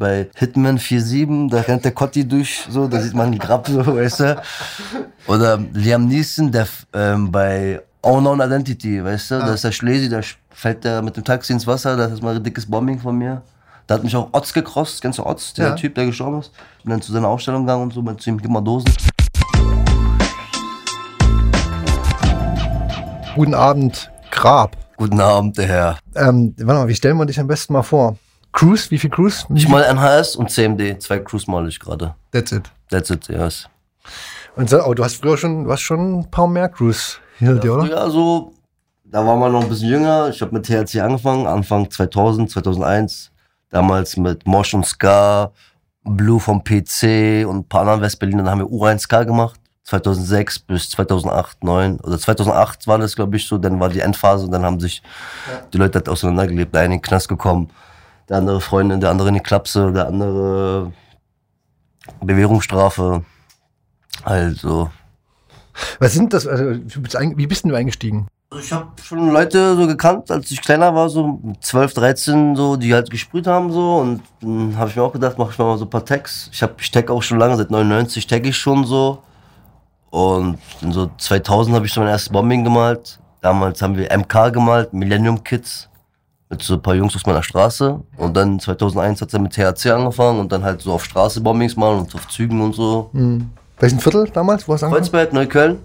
bei Hitman 47, da rennt der Cotti durch, so, da sieht man die Grab, so, weißt du. Oder Liam Neeson, der ähm, bei Unknown Identity, weißt du, Ah. da ist der Schlesi, da fällt der mit dem Taxi ins Wasser, das ist mal ein dickes Bombing von mir. Da hat mich auch Otz gekrost, du Otz, der Ja. Typ, der gestorben ist? Bin dann zu seiner Ausstellung gegangen und so, meinte zu ihm, gib mal Dosen. Guten Abend, Grab. Guten Abend, der Herr. Ähm, warte mal, wie stellen wir dich am besten mal vor? Cruise, wie viel Cruise? Ich mal NHS und CMD, zwei Crews mal ich gerade. That's it. That's it, yes. Und so, oh, du hast früher schon, du hast schon ein paar mehr Cruise hinter dir, oder? Ja, so, da war man noch ein bisschen jünger. Ich habe mit THC angefangen, Anfang 2000, 2001. Damals mit Mosh und Ska, Blue vom PC und ein paar anderen Westberlin. Dann haben wir Urein Ska gemacht. 2006 bis 2008, 2009. Oder 2008 war das, glaube ich, so. Dann war die Endphase und dann haben sich die Leute halt auseinandergelebt. Der eine in den Knast gekommen, der andere Freundin, der andere in die Klapse, der andere Bewährungsstrafe. Also, Was sind das? Also, wie bist denn du eingestiegen? Ich habe schon Leute so gekannt, als ich kleiner war, so mit 12, 13, so, die halt gesprüht haben so und dann habe ich mir auch gedacht, mache ich mal so ein paar Tags. Ich habe ich tag auch schon lange, seit 99 tag ich schon so und in so 2000 habe ich so mein erstes Bombing gemalt. Damals haben wir MK gemalt, Millennium Kids mit so ein paar Jungs aus meiner Straße und dann 2001 hat er mit THC angefangen und dann halt so auf Straße Bombings malen und auf Zügen und so. Hm. Welchen Viertel damals? Wo hast du angefangen? Kreuzberg, Neukölln.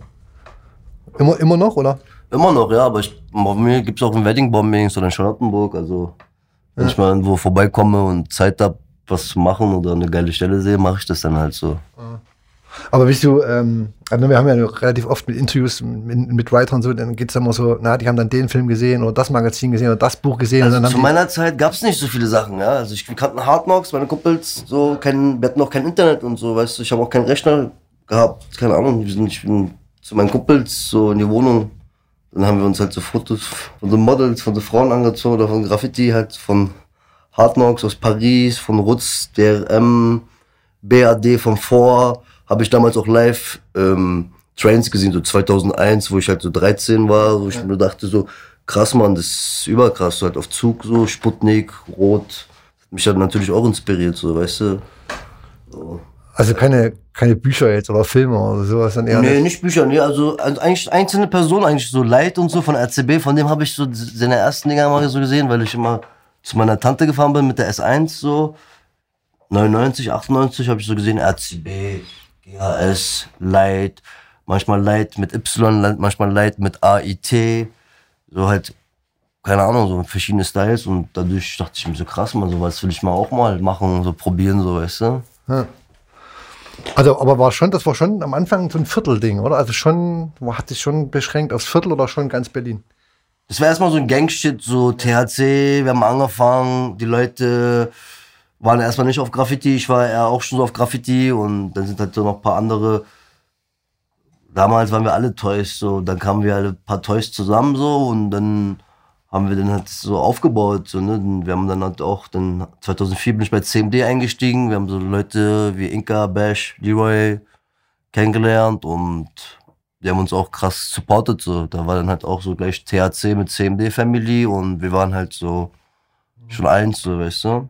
Immer, immer noch, oder? Immer noch, ja, aber ich, bei mir gibt es auch ein Wedding-Bombings oder in Charlottenburg. Also, wenn ich mal irgendwo vorbeikomme und Zeit habe, was zu machen oder eine geile Stelle sehe, mache ich das dann halt so. Aber bist du, ähm, also wir haben ja relativ oft mit Interviews mit, mit Writern so, dann geht es immer so, na, die haben dann den Film gesehen oder das Magazin gesehen oder das Buch gesehen. Also zu meiner Zeit gab es nicht so viele Sachen, ja. Also ich wir kannten Hardknocks, meine Kumpels, so kein, wir hatten noch kein Internet und so, weißt du, ich habe auch keinen Rechner gehabt, keine Ahnung. Wir sind, ich bin zu meinen Kumpels so in die Wohnung. Dann haben wir uns halt so Fotos von so Models, von so Frauen angezogen oder von Graffiti halt von Hardknocks aus Paris, von Rutz, DRM, BAD von vor. Habe ich damals auch live ähm, Trains gesehen, so 2001, wo ich halt so 13 war, wo ich mir dachte so, krass Mann, das ist überkrass, so halt auf Zug so, Sputnik, Rot. Mich hat natürlich auch inspiriert, so, weißt du. also keine, keine Bücher jetzt oder Filme oder sowas dann eher. nee, nicht. nicht Bücher, nee, also, also eigentlich einzelne Personen, eigentlich so Light und so von RCB, von dem habe ich so seine ersten Dinger mal so gesehen, weil ich immer zu meiner Tante gefahren bin mit der S1 so. 99, 98 habe ich so gesehen, RCB, GHS, Light, manchmal Light mit Y, manchmal Light mit AIT, so halt, keine Ahnung, so verschiedene Styles und dadurch dachte ich mir so krass, man, sowas will ich mal auch mal machen, so probieren, so, weißt du. Also, aber war schon, das war schon am Anfang so ein Viertelding, oder? Also schon, man hat sich schon beschränkt aufs Viertel oder schon ganz Berlin? Das war erstmal so ein Gangshit, so THC, wir haben angefangen, die Leute waren erstmal nicht auf Graffiti, ich war eher auch schon so auf Graffiti und dann sind halt so noch ein paar andere. Damals waren wir alle Toys, so, dann kamen wir alle ein paar Toys zusammen so und dann haben wir dann halt so aufgebaut, so, ne? Wir haben dann halt auch, dann 2004 bin ich bei CMD eingestiegen, wir haben so Leute wie Inka, Bash, Leroy kennengelernt und die haben uns auch krass supportet. So. Da war dann halt auch so gleich THC mit CMD Family und wir waren halt so schon eins, so weißt du.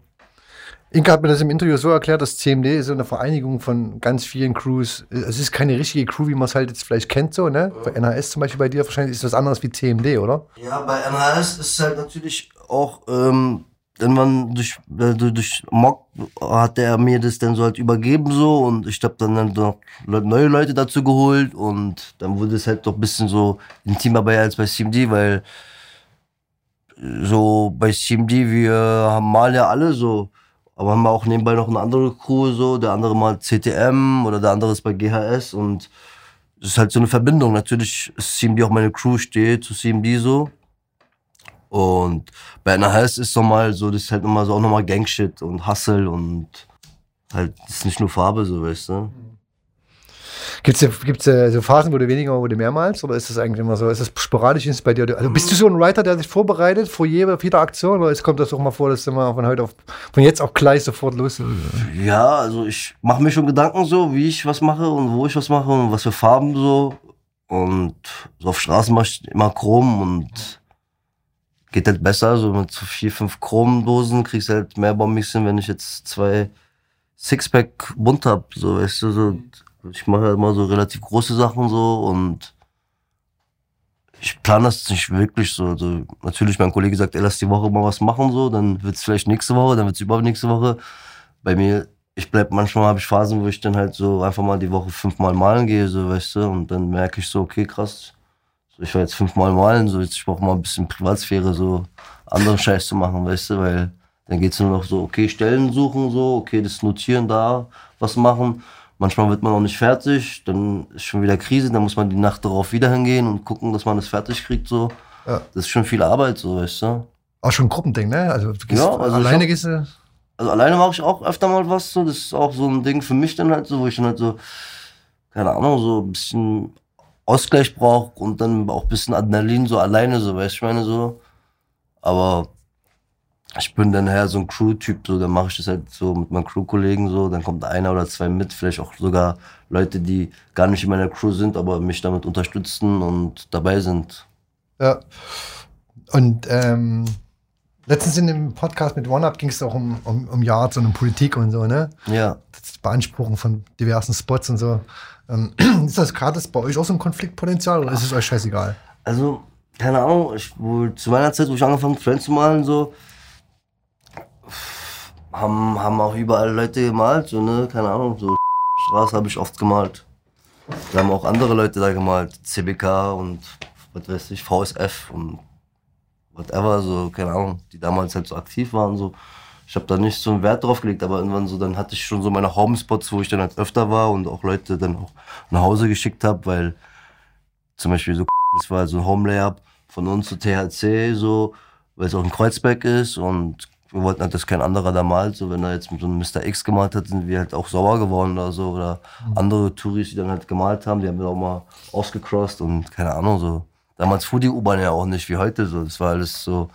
Inka hat mir das im Interview so erklärt, dass CMD ist so eine Vereinigung von ganz vielen Crews. Es ist keine richtige Crew, wie man es halt jetzt vielleicht kennt, so, ne? Bei NHS zum Beispiel bei dir wahrscheinlich ist das anders wie CMD, oder? Ja, bei MHS ist halt natürlich auch, ähm, wenn man durch, äh, durch, Mock hat er mir das dann so halt übergeben so und ich hab dann, dann noch neue Leute dazu geholt und dann wurde es halt doch ein bisschen so intimer bei als bei CMD, weil so bei CMD, wir haben mal ja alle so, aber haben auch nebenbei noch eine andere Crew so, der andere mal CTM oder der andere ist bei GHS und es ist halt so eine Verbindung. Natürlich ist CMD auch meine Crew, steht zu CMD so. Und bei NHS ist nochmal so, das ist halt nochmal so auch nochmal Gangshit und Hustle und halt, das ist nicht nur Farbe, so weißt du. Gibt es gibt's, äh, so Phasen, wo du weniger, wo du mehrmals? Oder ist das eigentlich immer so? Ist das sporadisch ist es bei dir? Also bist du so ein Writer, der sich vorbereitet vor jeder, jeder Aktion? Oder es kommt das auch mal vor, dass du mal von heute auf, von jetzt auf gleich sofort los Ja, also ich mache mir schon Gedanken so, wie ich was mache und wo ich was mache und was für Farben so. Und so auf Straßen mache ich immer Chrom und geht halt besser, so mit so vier, fünf Chromdosen kriegst du halt mehr Bombings hin, wenn ich jetzt zwei Sixpack bunt hab, so, weißt du, so. Ich mache halt immer so relativ große Sachen so und ich plane das nicht wirklich so. Also, natürlich, mein Kollege sagt, ey, lass die Woche mal was machen, so, dann wird's vielleicht nächste Woche, dann wird's überhaupt nächste Woche. Bei mir, ich bleib manchmal habe ich Phasen, wo ich dann halt so einfach mal die Woche fünfmal malen gehe, so, weißt du, und dann merke ich so, okay, krass, so, ich war jetzt fünfmal malen, so, jetzt ich brauche mal ein bisschen Privatsphäre, so anderen Scheiß zu machen, weißt du, weil dann geht's nur noch so, okay, Stellen suchen, so, okay, das Notieren da, was machen. Manchmal wird man auch nicht fertig, dann ist schon wieder Krise, dann muss man die Nacht darauf wieder hingehen und gucken, dass man das fertig kriegt, so. Ja. Das ist schon viel Arbeit, so, weißt du. Auch schon ein Gruppending, ne? Also du gehst Ja, also alleine hab- gehst du. Also alleine mache ich auch öfter mal was, so. Das ist auch so ein Ding für mich dann halt so, wo ich dann halt so, keine Ahnung, so ein bisschen Ausgleich brauche und dann auch ein bisschen Adrenalin so alleine, so, weißt du, ich meine so. Aber ich bin dann eher so ein Crew-Typ, so, dann mache ich das halt so mit meinen Crew-Kollegen so, dann kommt einer oder zwei mit, vielleicht auch sogar Leute, die gar nicht in meiner Crew sind, aber mich damit unterstützen und dabei sind. Ja. Und ähm, letztens in dem Podcast mit OneUp ging es auch um, um, um Yards und um Politik und so, ne? Ja. Das Beanspruchen von diversen Spots und so. Ähm, ist das gerade bei euch auch so ein Konfliktpotenzial oder ist es euch scheißegal? Also, keine Ahnung, ich, wo, zu meiner Zeit, wo ich angefangen habe, Friends zu malen, so, haben, haben auch überall Leute gemalt, so, ne, keine Ahnung, so, Straße habe ich oft gemalt. Da haben auch andere Leute da gemalt, CBK und, was weiß ich, VSF und whatever, so, keine Ahnung, die damals halt so aktiv waren, so. Ich habe da nicht so einen Wert drauf gelegt, aber irgendwann so, dann hatte ich schon so meine Homespots, wo ich dann halt öfter war und auch Leute dann auch nach Hause geschickt habe, weil zum Beispiel so das war so ein Home-Layup von uns zu THC, so, weil es auch in Kreuzberg ist und wir wollten halt, dass kein anderer da malt. So, wenn er jetzt mit so einem Mr. X gemalt hat, sind wir halt auch sauer geworden oder so. Oder andere Touris, die dann halt gemalt haben, die haben wir auch mal ausgecrossed und keine Ahnung, so. Damals fuhr die U-Bahn ja auch nicht wie heute, so. Das war alles so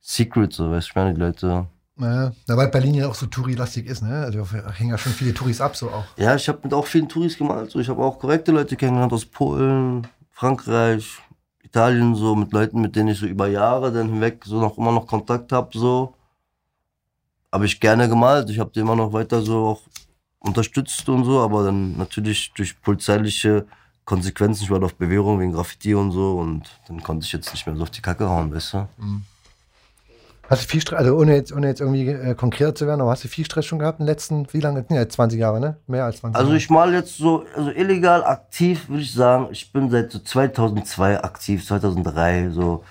secret, so, weißt du, ich meine, die Leute. Ja, na, weil Berlin ja auch so Touri-lastig ist, ne? Also da hängen ja schon viele Touris ab, so auch. Ja, ich habe mit auch vielen Touris gemalt. So. Ich habe auch korrekte Leute kennengelernt aus Polen, Frankreich, Italien, so mit Leuten, mit denen ich so über Jahre dann hinweg so noch immer noch Kontakt habe. So. Habe ich gerne gemalt. Ich habe die immer noch weiter so auch unterstützt und so, aber dann natürlich durch polizeiliche Konsequenzen, ich war auf Bewährung wegen Graffiti und so und dann konnte ich jetzt nicht mehr so auf die Kacke hauen, weißt du? Hast du viel Stress, also ohne jetzt, ohne jetzt irgendwie äh, konkret zu werden, aber hast du viel Stress schon gehabt in den letzten, wie lange? Ja, 20 Jahre, ne? Mehr als 20 Also Jahre. ich mal jetzt so, also illegal aktiv würde ich sagen, ich bin seit so 2002 aktiv, 2003, so.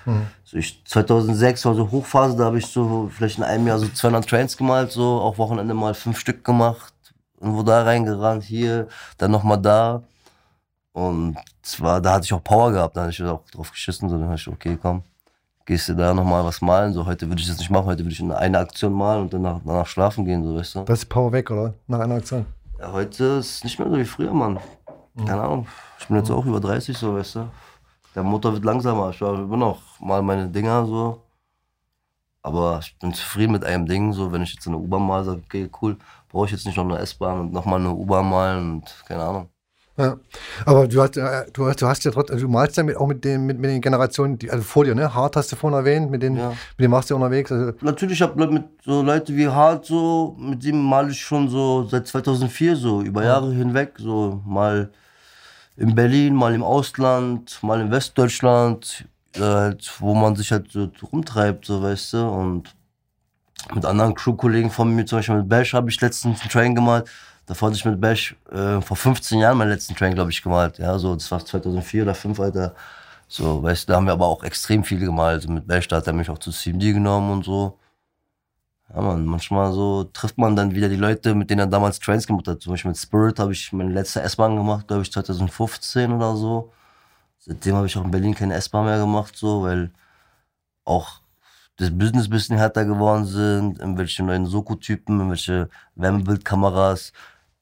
so ich, 2006 war so Hochphase, da habe ich so vielleicht in einem Jahr so 200 Trains gemalt, so auch Wochenende mal fünf Stück gemacht, irgendwo da reingerannt, hier, dann nochmal da. Und zwar, da hatte ich auch Power gehabt, da hatte ich auch drauf geschissen, so dann habe ich, okay, komm, gehst du da nochmal was malen, so heute würde ich das nicht machen, heute würde ich in eine Aktion malen und danach, danach schlafen gehen, so weißt du. Das ist Power weg, oder? Nach einer Aktion. Ja, heute ist es nicht mehr so wie früher, Mann. Keine Ahnung. Ich bin jetzt auch über 30, so, weißt du. Der Motor wird langsamer. Ich habe immer noch mal meine Dinger so. Aber ich bin zufrieden mit einem Ding. So, wenn ich jetzt eine U-Bahn mal sage, okay, cool, brauche ich jetzt nicht noch eine S-Bahn und nochmal eine U-Bahn malen und keine Ahnung. Ja. Aber du hast, äh, du hast, du hast ja trotzdem, also du malst ja mit, auch mit den, mit, mit den Generationen, die, also vor dir, ne? Hart hast du vorhin erwähnt, mit denen, Ja. mit denen machst du unterwegs. Also, Natürlich habe mit so Leute wie Hart so, mit dem male ich schon so seit 2004 so, über Jahre hinweg, so mal in Berlin, mal im Ausland, mal in Westdeutschland, äh, halt, wo man sich halt so rumtreibt, so weißt du, und mit anderen Crew-Kollegen von mir, zum Beispiel mit Bash habe ich letztens einen Train gemalt, davor hatte ich mit Bash äh, vor 15 Jahren meinen letzten Train, glaube ich, gemalt, ja, so, das war 2004 oder 2005, Alter, so, weißt du, da haben wir aber auch extrem viel gemalt, also mit Bash, da hat er mich auch zu CMD genommen und so. Ja, man, manchmal so trifft man dann wieder die Leute, mit denen er damals Trains gemacht hat. Zum Beispiel mit Spirit habe ich meine letzte S-Bahn gemacht, glaube ich, 2015 oder so. Seitdem habe ich auch in Berlin keine S-Bahn mehr gemacht, so, weil auch das Business ein bisschen härter geworden sind, irgendwelche neuen Soko-Typen, irgendwelche Wärmebildkameras.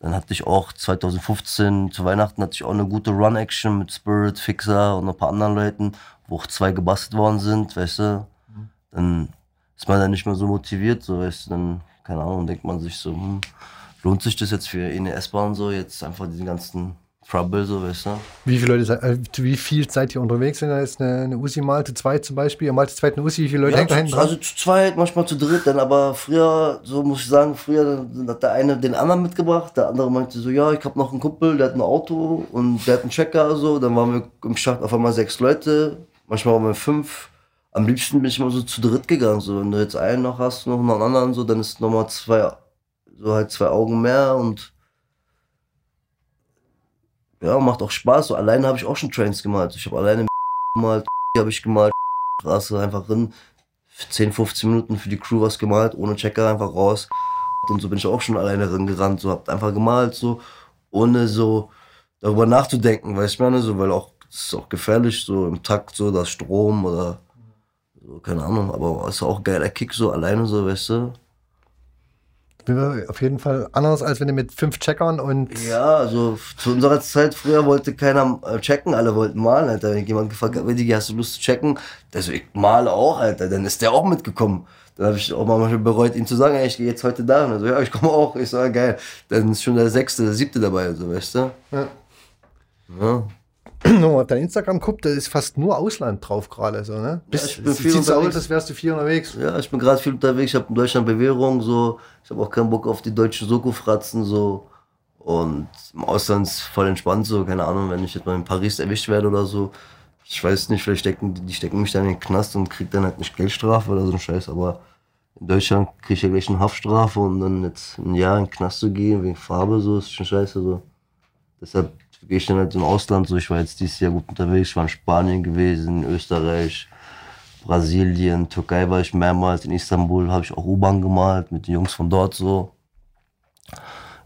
Dann hatte ich auch 2015 zu Weihnachten hatte ich auch eine gute Run-Action mit Spirit, Fixer und ein paar anderen Leuten, wo auch zwei gebastelt worden sind, weißt du. Dann ist man dann nicht mehr so motiviert, so weißt du, dann, keine Ahnung, denkt man sich so, hm, lohnt sich das jetzt für eine S-Bahn so, jetzt einfach diesen ganzen Trouble, so, weißt du. Wie viele Leute, seid- äh, wie viel seid ihr unterwegs, wenn ihr jetzt eine, eine Usi malt, zu zweit zum Beispiel? Ihr malt zu zweit eine Usi, wie viele Leute Ja, hängt da hinten also zu zweit, manchmal zu dritt, dann aber früher, so muss ich sagen, früher hat der eine den anderen mitgebracht, der andere meinte so, ja, ich habe noch einen Kumpel, der hat ein Auto und der hat einen Checker, so, dann waren wir im Schacht auf einmal sechs Leute, manchmal waren wir fünf. Am liebsten bin ich immer so zu dritt gegangen, so, wenn du jetzt einen noch hast, noch einen anderen, so, dann ist nochmal zwei, so halt zwei Augen mehr und ja, macht auch Spaß, so, alleine habe ich auch schon Trains gemalt, ich habe alleine gemalt, habe ich gemalt, Straße einfach drin, für 10, 15 Minuten für die Crew was gemalt, ohne Checker einfach raus. Und so bin ich auch schon alleine rangerannt, so hab einfach gemalt, so, ohne so darüber nachzudenken, weißt du, so, weil auch, es ist auch gefährlich, so im Takt, so, das Strom oder, so, keine Ahnung, aber es ist auch geiler Kick, so alleine, so, weißt du. Auf jeden Fall anders, als wenn du mit fünf Checkern und Ja, also zu unserer Zeit früher wollte keiner äh, checken, alle wollten malen, Alter. Wenn jemand gefragt Digi, hast du Lust zu checken? Der so, ich male auch, Alter. Dann ist der auch mitgekommen. Dann habe ich auch mal manchmal bereut, ihm zu sagen, ey, ich gehe jetzt heute da. Und er so, ja, ich komme auch. Ich so, ja, geil. Dann ist schon der sechste, der siebte dabei, so, weißt du? Ja. Ja. Wenn man auf dein Instagram guckt, da ist fast nur Ausland drauf gerade. So, ne? Bist, ich bin sieht viel so aus, unterwegs. als wärst du viel unterwegs. Ja, ich bin gerade viel unterwegs. Ich habe in Deutschland Bewährung, so. Ich habe auch keinen Bock auf die deutschen Soko-Fratzen, so. Und im Ausland ist voll entspannt, so. Keine Ahnung, wenn ich jetzt mal in Paris erwischt werde oder so. Ich weiß nicht, vielleicht stecken die, die stecken mich dann in den Knast und krieg dann halt nicht Geldstrafe oder so ein Scheiß. Aber in Deutschland krieg ich ja gleich eine Haftstrafe und dann jetzt ein Jahr in den Knast zu gehen wegen Farbe, so ist schon scheiße, so. Deshalb gehe ich dann halt im Ausland, so. Ich war jetzt dieses Jahr gut unterwegs. Ich war in Spanien gewesen, Österreich. Brasilien, Türkei war ich mehrmals, in Istanbul habe ich auch U-Bahn gemalt mit den Jungs von dort so.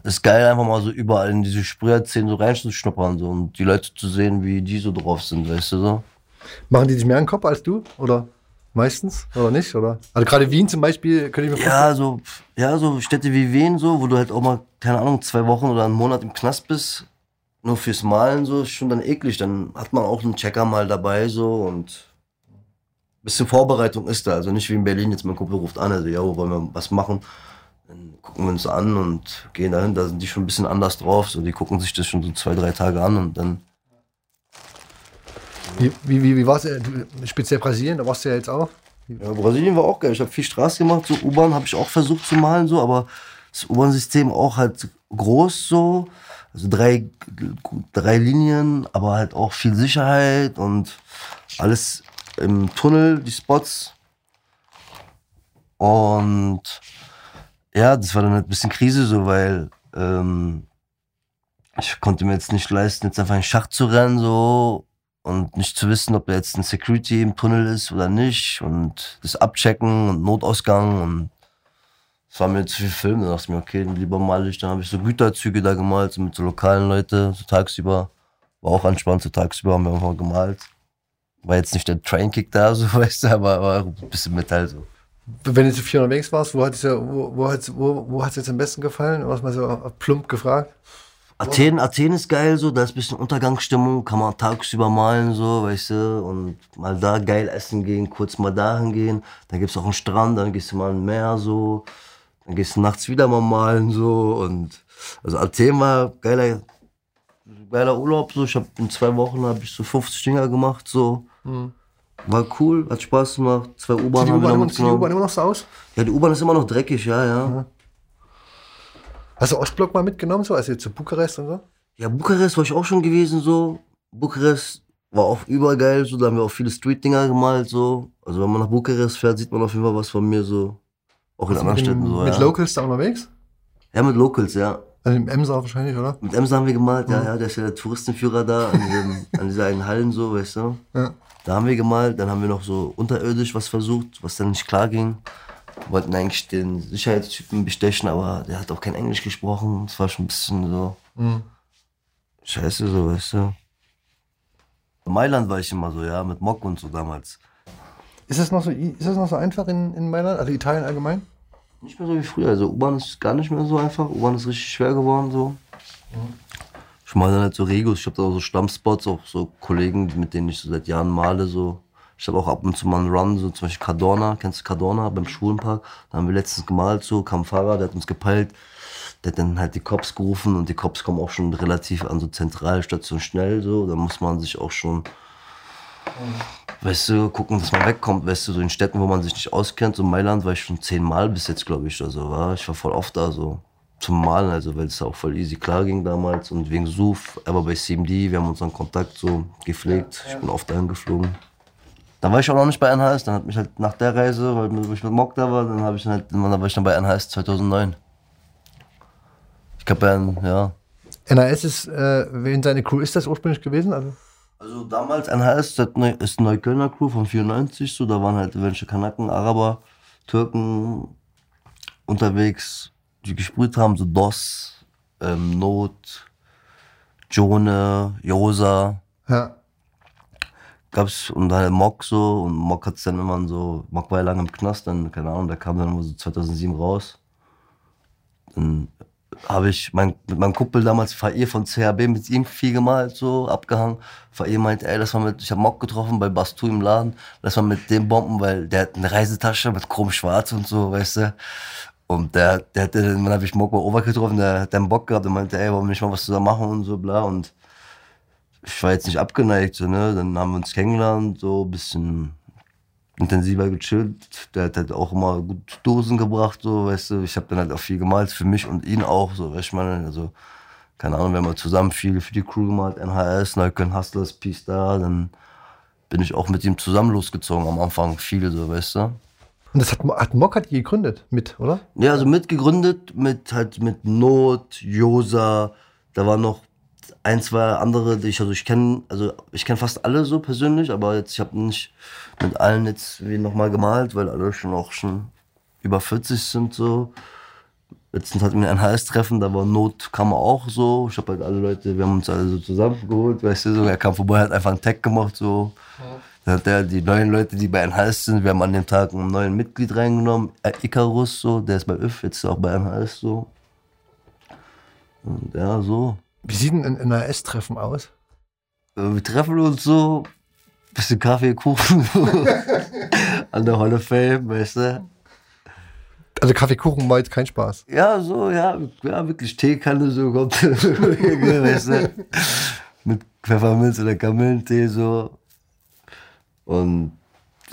Ist geil, einfach mal so überall in diese Sprüherszenen so reinzuschnuppern so, und die Leute zu sehen, wie die so drauf sind, weißt du so. Machen die dich mehr einen Kopf als du? Oder meistens? Oder nicht? Oder? Also gerade Wien zum Beispiel, könnte ich mir Ja, so, ja, so Städte wie Wien, so, wo du halt auch mal, keine Ahnung, zwei Wochen oder einen Monat im Knast bist, nur fürs Malen, so, ist schon dann eklig. Dann hat man auch einen Checker mal dabei, so, und bisschen Vorbereitung ist da. Also nicht wie in Berlin, jetzt mein Kumpel ruft an, also, ja, wollen wir was machen? Dann gucken wir uns an und gehen dahin, da sind die schon ein bisschen anders drauf, so, die gucken sich das schon so zwei, drei Tage an und dann, Wie, wie, wie, wie war es? Speziell Brasilien, da warst du ja jetzt auch. Ja, Brasilien war auch geil. Ich habe viel Straße gemacht. So U-Bahn habe ich auch versucht zu malen, so, aber das U-Bahn-System auch halt groß so. Also drei, drei Linien, aber halt auch viel Sicherheit und alles im Tunnel, die Spots. Und ja, das war dann halt ein bisschen Krise so, weil ähm, ich konnte mir jetzt nicht leisten, jetzt einfach in den Schacht zu rennen so und nicht zu wissen, ob da jetzt ein Security im Tunnel ist oder nicht und das Abchecken und Notausgang und es war mir zu viel Film. Da dachte ich mir, okay, dann lieber male ich. Dann habe ich so Güterzüge da gemalt, so mit so lokalen Leuten, so tagsüber. War auch entspannt, so tagsüber haben wir einfach gemalt. War jetzt nicht der Trainkick da, so weißt du, aber war ein bisschen Metall so. Wenn du zu viel unterwegs warst, wo hat es wo, wo hat's, wo, wo hat's jetzt am besten gefallen? Du hast mal so plump gefragt. Athen, Athen ist geil, so, da ist ein bisschen Untergangsstimmung, kann man tagsüber malen, so, weißt du, und mal da geil essen gehen, kurz mal dahin gehen. Dann gibt's auch einen Strand, dann gehst du mal ein Meer, so. Dann gehst du nachts wieder mal malen, so, und, also Athen war geiler, geiler Urlaub, so. Ich hab in zwei Wochen habe ich so 50 Dinger gemacht, so. War cool, hat Spaß gemacht. Zwei U-Bahn Sieht die haben wir U-Bahn sieht die U-Bahn immer noch so aus? Ja, die U-Bahn ist immer noch dreckig, ja, ja. Hast du Ostblock mal mitgenommen, so, also jetzt zu Bukarest und so? Ja, Bukarest war ich auch schon gewesen, so. Bukarest war auch übergeil, so. Da haben wir auch viele Street-Dinger gemalt, so. Also, wenn man nach Bukarest fährt, sieht man auf jeden Fall was von mir, so. Auch in Also anderen mit, Städten, so. mit ja. Locals da unterwegs? ja, mit Locals, ja. Also im Emser wahrscheinlich, oder? Mit Emser haben wir gemalt, Mhm. ja, ja. Der ist ja der Touristenführer da, an, diesem, an dieser einen Hallen, so, weißt du. Ja. Da haben wir gemalt, dann haben wir noch so unterirdisch was versucht, was dann nicht klar ging. Wir wollten eigentlich den Sicherheitstypen bestechen, aber der hat auch kein Englisch gesprochen. Das war schon ein bisschen so. Mhm. Scheiße, so, weißt du. In Mailand war ich immer so, ja, mit Mock und so damals. Ist das noch so, ist das noch so einfach in, in Mailand, also Italien allgemein? Nicht mehr so wie früher. Also U-Bahn ist gar nicht mehr so einfach. U-Bahn ist richtig schwer geworden, so. Ich mache dann halt so Regos. Ich habe da auch so Stammspots, auch so Kollegen, mit denen ich so seit Jahren male, so. Ich habe auch ab und zu mal einen Run, so zum Beispiel Cadorna. Kennst du Cadorna beim Schulenpark? Da haben wir letztens gemalt, so, kam ein Fahrer, der hat uns gepeilt. der hat dann halt die Cops gerufen und die Cops kommen auch schon relativ an so Zentralstation schnell so. Da muss man sich auch schon, weißt du, gucken, dass man wegkommt, weißt du, so in Städten, wo man sich nicht auskennt. So in Mailand war ich schon zehnmal bis jetzt, glaube ich, oder so. War. Ich war voll oft da so zum Malen, also weil es auch voll easy klar ging damals und wegen Suf, er war bei CMD, wir haben unseren Kontakt so gepflegt. Ich bin oft dahin geflogen. Dann war ich auch noch nicht bei NHS, dann hat mich halt nach der Reise, weil ich mit Mock da war, dann habe ich dann halt, dann war ich dann bei NHS 2009. Ich glaube, ja. NHS ist, äh, wen seine Crew ist das ursprünglich gewesen? Also, Also damals NHS das ist eine Neuköllner Crew von 94, so da waren halt welche Kanaken, Araber, Türken unterwegs, die gesprüht haben, so DOS, ähm, Not, Jone, Josa, ja. gab's und halt Mock so und Mock hat's dann immer so, Mock war ja lange im Knast, dann, keine Ahnung, der kam dann immer so 2007 raus. Dann habe ich mein, mit meinem Kumpel damals, Fair von CHB, mit ihm viel gemalt, so abgehangen. Fair meinte, ey, lass mal mit, ich habe Mock getroffen bei Bastu im Laden, lass mal mit dem bomben, weil der hat eine Reisetasche mit Chrom schwarz und so, weißt du. Und der, der hatte, dann habe ich Mock bei Over getroffen, der hat dann Bock gehabt und meinte, ey, wollen wir nicht mal was zusammen machen und so, bla. Und ich war jetzt nicht abgeneigt, so, ne? Dann haben wir uns kennengelernt, so ein bisschen intensiver gechillt. Der hat halt auch immer gut Dosen gebracht, so, weißt du. Ich habe dann halt auch viel gemalt, für mich und ihn auch, so, weißt du, ich meine, also, keine Ahnung, wir haben halt zusammen viel für die Crew gemalt, NHS, Neukölln Hustlers, Peace da, dann bin ich auch mit ihm zusammen losgezogen am Anfang, viel, so, weißt du. Und das hat, hat Mock hat die gegründet mit, oder? Ja, also mitgegründet mit halt mit Not, Josa, da waren noch ein, zwei andere, die ich also ich kenne, also ich kenne fast alle so persönlich, aber jetzt ich habe nicht mit allen jetzt wie nochmal gemalt, weil alle schon auch schon über 40 sind so. Letztens hatten wir ein HS-Treffen, da war Not, kam auch so. Ich habe halt alle Leute, wir haben uns alle so zusammengeholt, weißt du, so. Er kam vorbei, hat einfach einen Tag gemacht, so. Dann hat er die neuen Leute, die bei NHS sind, wir haben an dem Tag einen neuen Mitglied reingenommen, äh, Icarus, so, der ist bei ÖF, jetzt auch bei NHS, so. Und ja, so. Wie sieht denn ein NHS-Treffen aus? Äh, Wir treffen uns so, bisschen Kaffee, Kuchen, an der Hall of Fame, weißt du. Also Kaffeekuchen war jetzt kein Spaß. Ja, so, ja, ja, wirklich Teekanne, so kommt, weißt du, mit Pfefferminz oder Kamillentee, so. Und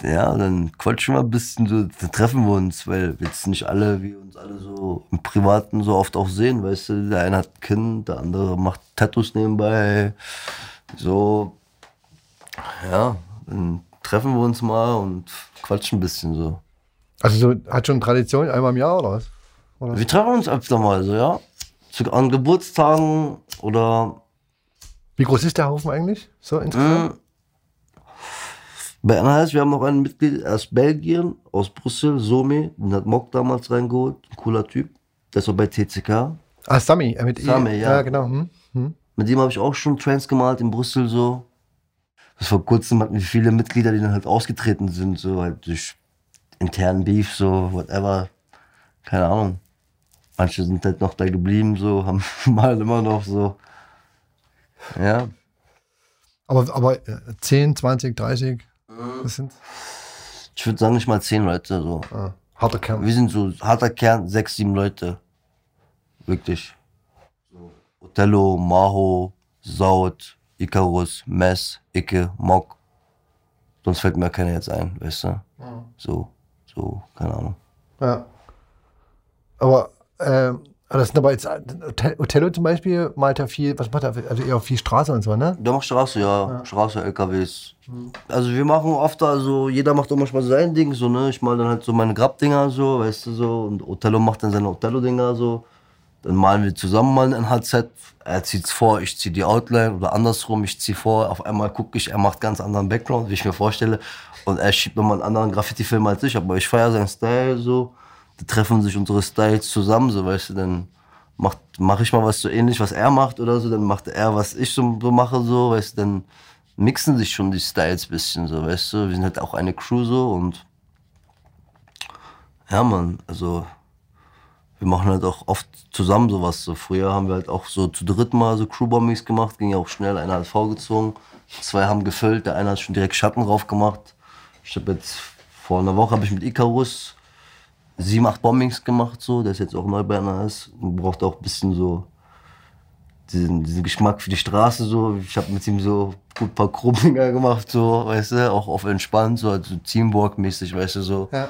ja, dann quatschen wir ein bisschen, so, dann treffen wir uns, weil jetzt nicht alle, wie uns alle so im Privaten so oft auch sehen, weißt du, der eine hat ein Kind, der andere macht Tattoos nebenbei, so, ja, dann treffen wir uns mal und quatschen ein bisschen so. Also so, hat schon Tradition einmal im Jahr oder was? Oder? Wir treffen uns öfter mal so, ja. Zu, an Geburtstagen oder Wie groß ist der Haufen eigentlich? So insgesamt? Bei NHS, wir haben noch einen Mitglied aus Belgien, aus Brüssel, Somi, den hat Mock damals reingeholt, ein cooler Typ. Der ist auch bei TCK. Ah, Sami, äh, mit Sami, ja. Ja, genau. Hm? Hm. Mit dem habe ich auch schon Trans gemalt in Brüssel so. Das vor kurzem hatten wir viele Mitglieder, die dann halt ausgetreten sind, so halt durch internen Beef, so whatever. Keine Ahnung. Manche sind halt noch da geblieben, so, haben mal immer noch so. Ja. Aber, aber äh, 10, 20, 30, das sind Ich würde sagen, nicht mal zehn Leute, so. ah, harter Kern. Wir sind so harter Kern, sechs, sieben Leute. Wirklich. So. Othello, Maho, Saud, Icarus, Mess, Icke, Mock. Sonst fällt mir keiner jetzt ein, weißt du? So, so, keine Ahnung. Ja. Aber ähm, das sind aber jetzt Othello zum Beispiel malt ja viel, was macht er? Also eher viel Straße und so, ne? Der macht Straße, ja. Straße, LKWs. Also wir machen oft, also jeder macht auch manchmal sein Ding, so, ne? Ich mal dann halt so meine Grabdinger, so, weißt du, so. Und Othello macht dann seine Othello-Dinger, so. Dann malen wir zusammen mal ein HZ. Er zieht's vor, ich zieh die Outline oder andersrum, ich zieh vor. Auf einmal gucke ich, er macht ganz anderen Background, wie ich mir vorstelle. Und er schiebt nochmal einen anderen Graffiti-Film als ich, aber ich feiere seinen Style so. Da treffen sich unsere Styles zusammen, so weißt du, dann macht, mach ich mal was so ähnlich, was er macht oder so, dann macht er, was ich so, so mache, so, weißt du, dann mixen sich schon die Styles bisschen, so, weißt du. Wir sind halt auch eine Crew so und ja, man, also wir machen halt auch oft zusammen sowas. So früher haben wir halt auch so zu dritt mal so Crewbombings gemacht, ging ja auch schnell. Einer hat V gezogen, zwei haben gefüllt, der eine hat schon direkt Schatten drauf gemacht. Ich habe jetzt vor einer Woche habe ich mit Icarus sieben, acht Bombings gemacht, so, der ist jetzt auch neu bei NAS und braucht auch ein bisschen so diesen, diesen Geschmack für die Straße, so. Ich habe mit ihm so gut ein paar Krumminger gemacht, so, weißt du, auch auf entspannt, so, also Teamwork-mäßig, weißt du, so. Ja.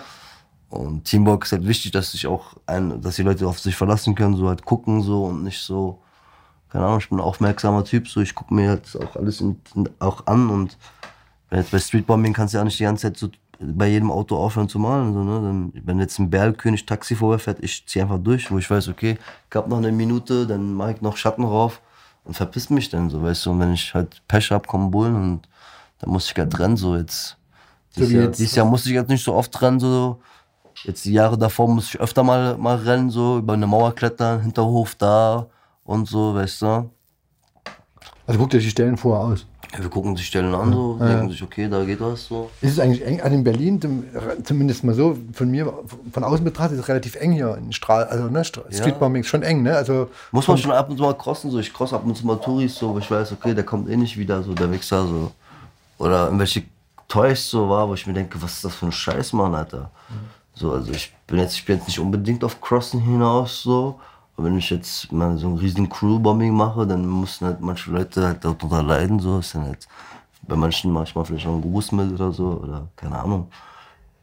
Und Teamwork ist halt wichtig, dass sich auch ein, dass die Leute auf sich verlassen können, so halt gucken, so und nicht so, keine Ahnung, ich bin ein aufmerksamer Typ, so, ich gucke mir halt auch alles in, in, auch an und jetzt bei Streetbombing kannst du ja nicht die ganze Zeit so bei jedem Auto aufhören zu malen. So, ne? Dann, wenn jetzt ein Bergkönig Taxi vorher fährt, ich ziehe einfach durch, wo ich weiß, okay, ich hab noch eine Minute, dann mache ich noch Schatten rauf und verpiss mich dann so, weißt du. Und wenn ich halt Pech hab, kommen Bullen und dann muss ich halt rennen, so jetzt. So Dieses, Jahr, dieses Jahr musste ich jetzt nicht so oft rennen, so. Jetzt die Jahre davor muss ich öfter mal, mal rennen, so über eine Mauer klettern, Hinterhof da und so, weißt du. Also guckt euch die Stellen vorher aus. Wir gucken sich Stellen an, so, Ja, denken sich, okay, da geht was, so. Ist es eigentlich eng, also in Berlin, zum- zumindest mal so, von mir, von außen betrachtet, ist es relativ eng hier. In Strahl, also ne, Ja. Streetbombing ist schon eng, ne? Also Muss man schon ab und zu mal crossen, so. Ich cross ab und zu mal Touris, so, wo ich weiß, okay, der kommt eh nicht wieder, so, der Wichser, so. Oder irgendwelche Toys, so, war, wo ich mir denke, was ist das für ein Scheiß, Mann, Alter. So, also ich bin jetzt, ich bin jetzt nicht unbedingt auf Crossen hinaus, so. Aber wenn ich jetzt mal so ein riesen Crew-Bombing mache, dann müssen halt manche Leute halt darunter leiden, so. Ist dann halt bei manchen manchmal vielleicht auch ein Gruß mit oder so, oder keine Ahnung.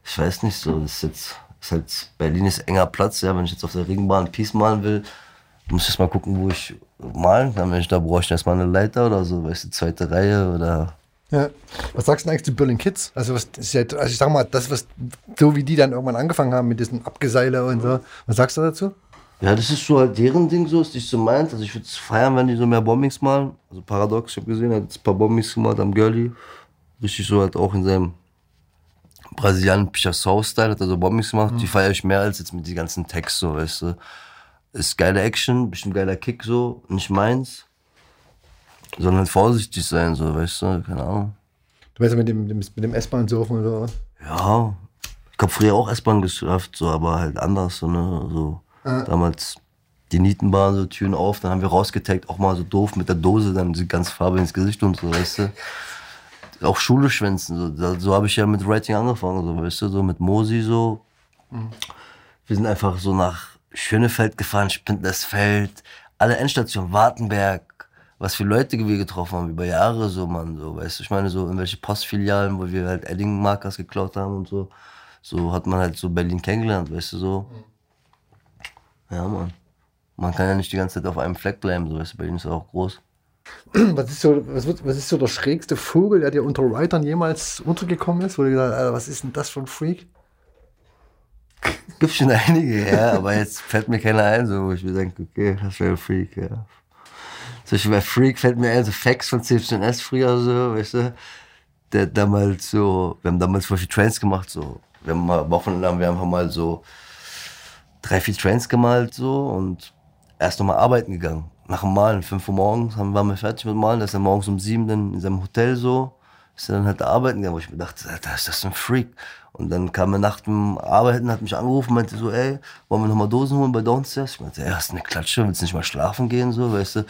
Ich weiß nicht, so, das ist jetzt, ist halt, Berlin ist enger Platz, ja, wenn ich jetzt auf der Ringbahn Peace malen will, muss ich erst mal gucken, wo ich malen kann. Wenn ich da brauche ich erstmal eine Leiter oder so, weißt du, zweite Reihe oder. Ja. Was sagst du eigentlich zu Berlin Kids? Also, was also ich sag mal, das, was so wie die dann irgendwann angefangen haben mit diesen Abgeseile und so. Was sagst du dazu? Ja, das ist so halt deren Ding so, ist nicht so meins. Also ich würde es feiern, wenn die so mehr Bombings malen. Also paradox, ich habe gesehen, er hat jetzt ein paar Bombings gemacht am Girlie. Richtig so halt auch in seinem brasilianischen Pichassau-Style hat er so Bombings gemacht. Die feiere ich mehr als jetzt mit den ganzen Text so, weißt du. Ist geile Action, bestimmt geiler Kick so, nicht meins. Sondern halt vorsichtig sein, so, weißt du, keine Ahnung. Du weißt ja mit dem, mit dem S-Bahn-Surfen und so. Ja, ich hab früher auch S-Bahn gesurft, so, aber halt anders, so, ne, so. Damals die Nietenbahn, so Türen auf, dann haben wir rausgetaggt, auch mal so doof mit der Dose, dann die ganze Farbe ins Gesicht und so, weißt du. Auch Schule schwänzen, so, so habe ich ja mit Writing angefangen, so, weißt du, so mit Mosi, so. Wir sind einfach so nach Schönefeld gefahren, Spindlersfeld, alle Endstationen, Wartenberg, was für Leute wir getroffen haben über Jahre, so, Mann, so, weißt du, ich meine, so irgendwelche Postfilialen, wo wir halt Edding-Markers geklaut haben und so. So hat man halt so Berlin kennengelernt, weißt du, so. Ja, Mann. Man kann ja nicht die ganze Zeit auf einem Fleck bleiben, so, weißt du, Berlin ist auch groß. Was ist, so, was, was ist so der schrägste Vogel, der dir unter Writern jemals untergekommen ist? Wo du gesagt Alter, was ist denn das für ein Freak? Gibt schon einige, ja, aber jetzt fällt mir keiner ein, so, wo ich mir denke, okay, das wäre ein Freak, ja. Zum Beispiel bei Freak fällt mir ein, so Fax von CFNS früher, so, weißt du, der damals so, wir haben damals Beispiel Trains gemacht, so, wir haben mal wochenlang, wir haben einfach mal so drei, vier Trains gemalt, so, und erst nochmal arbeiten gegangen. Nach dem Malen, 5 Uhr morgens, haben, waren wir fertig mit Malen, da ist er morgens um sieben dann in seinem Hotel so, ist er dann halt arbeiten gegangen, wo ich mir dachte, Alter, ist das ein Freak? Und dann kam er nach dem Arbeiten, hat mich angerufen, meinte so, ey, wollen wir nochmal Dosen holen bei Downstairs? Ich meinte, ey, hast du eine Klatsche, willst du nicht mal schlafen gehen, so, weißt du?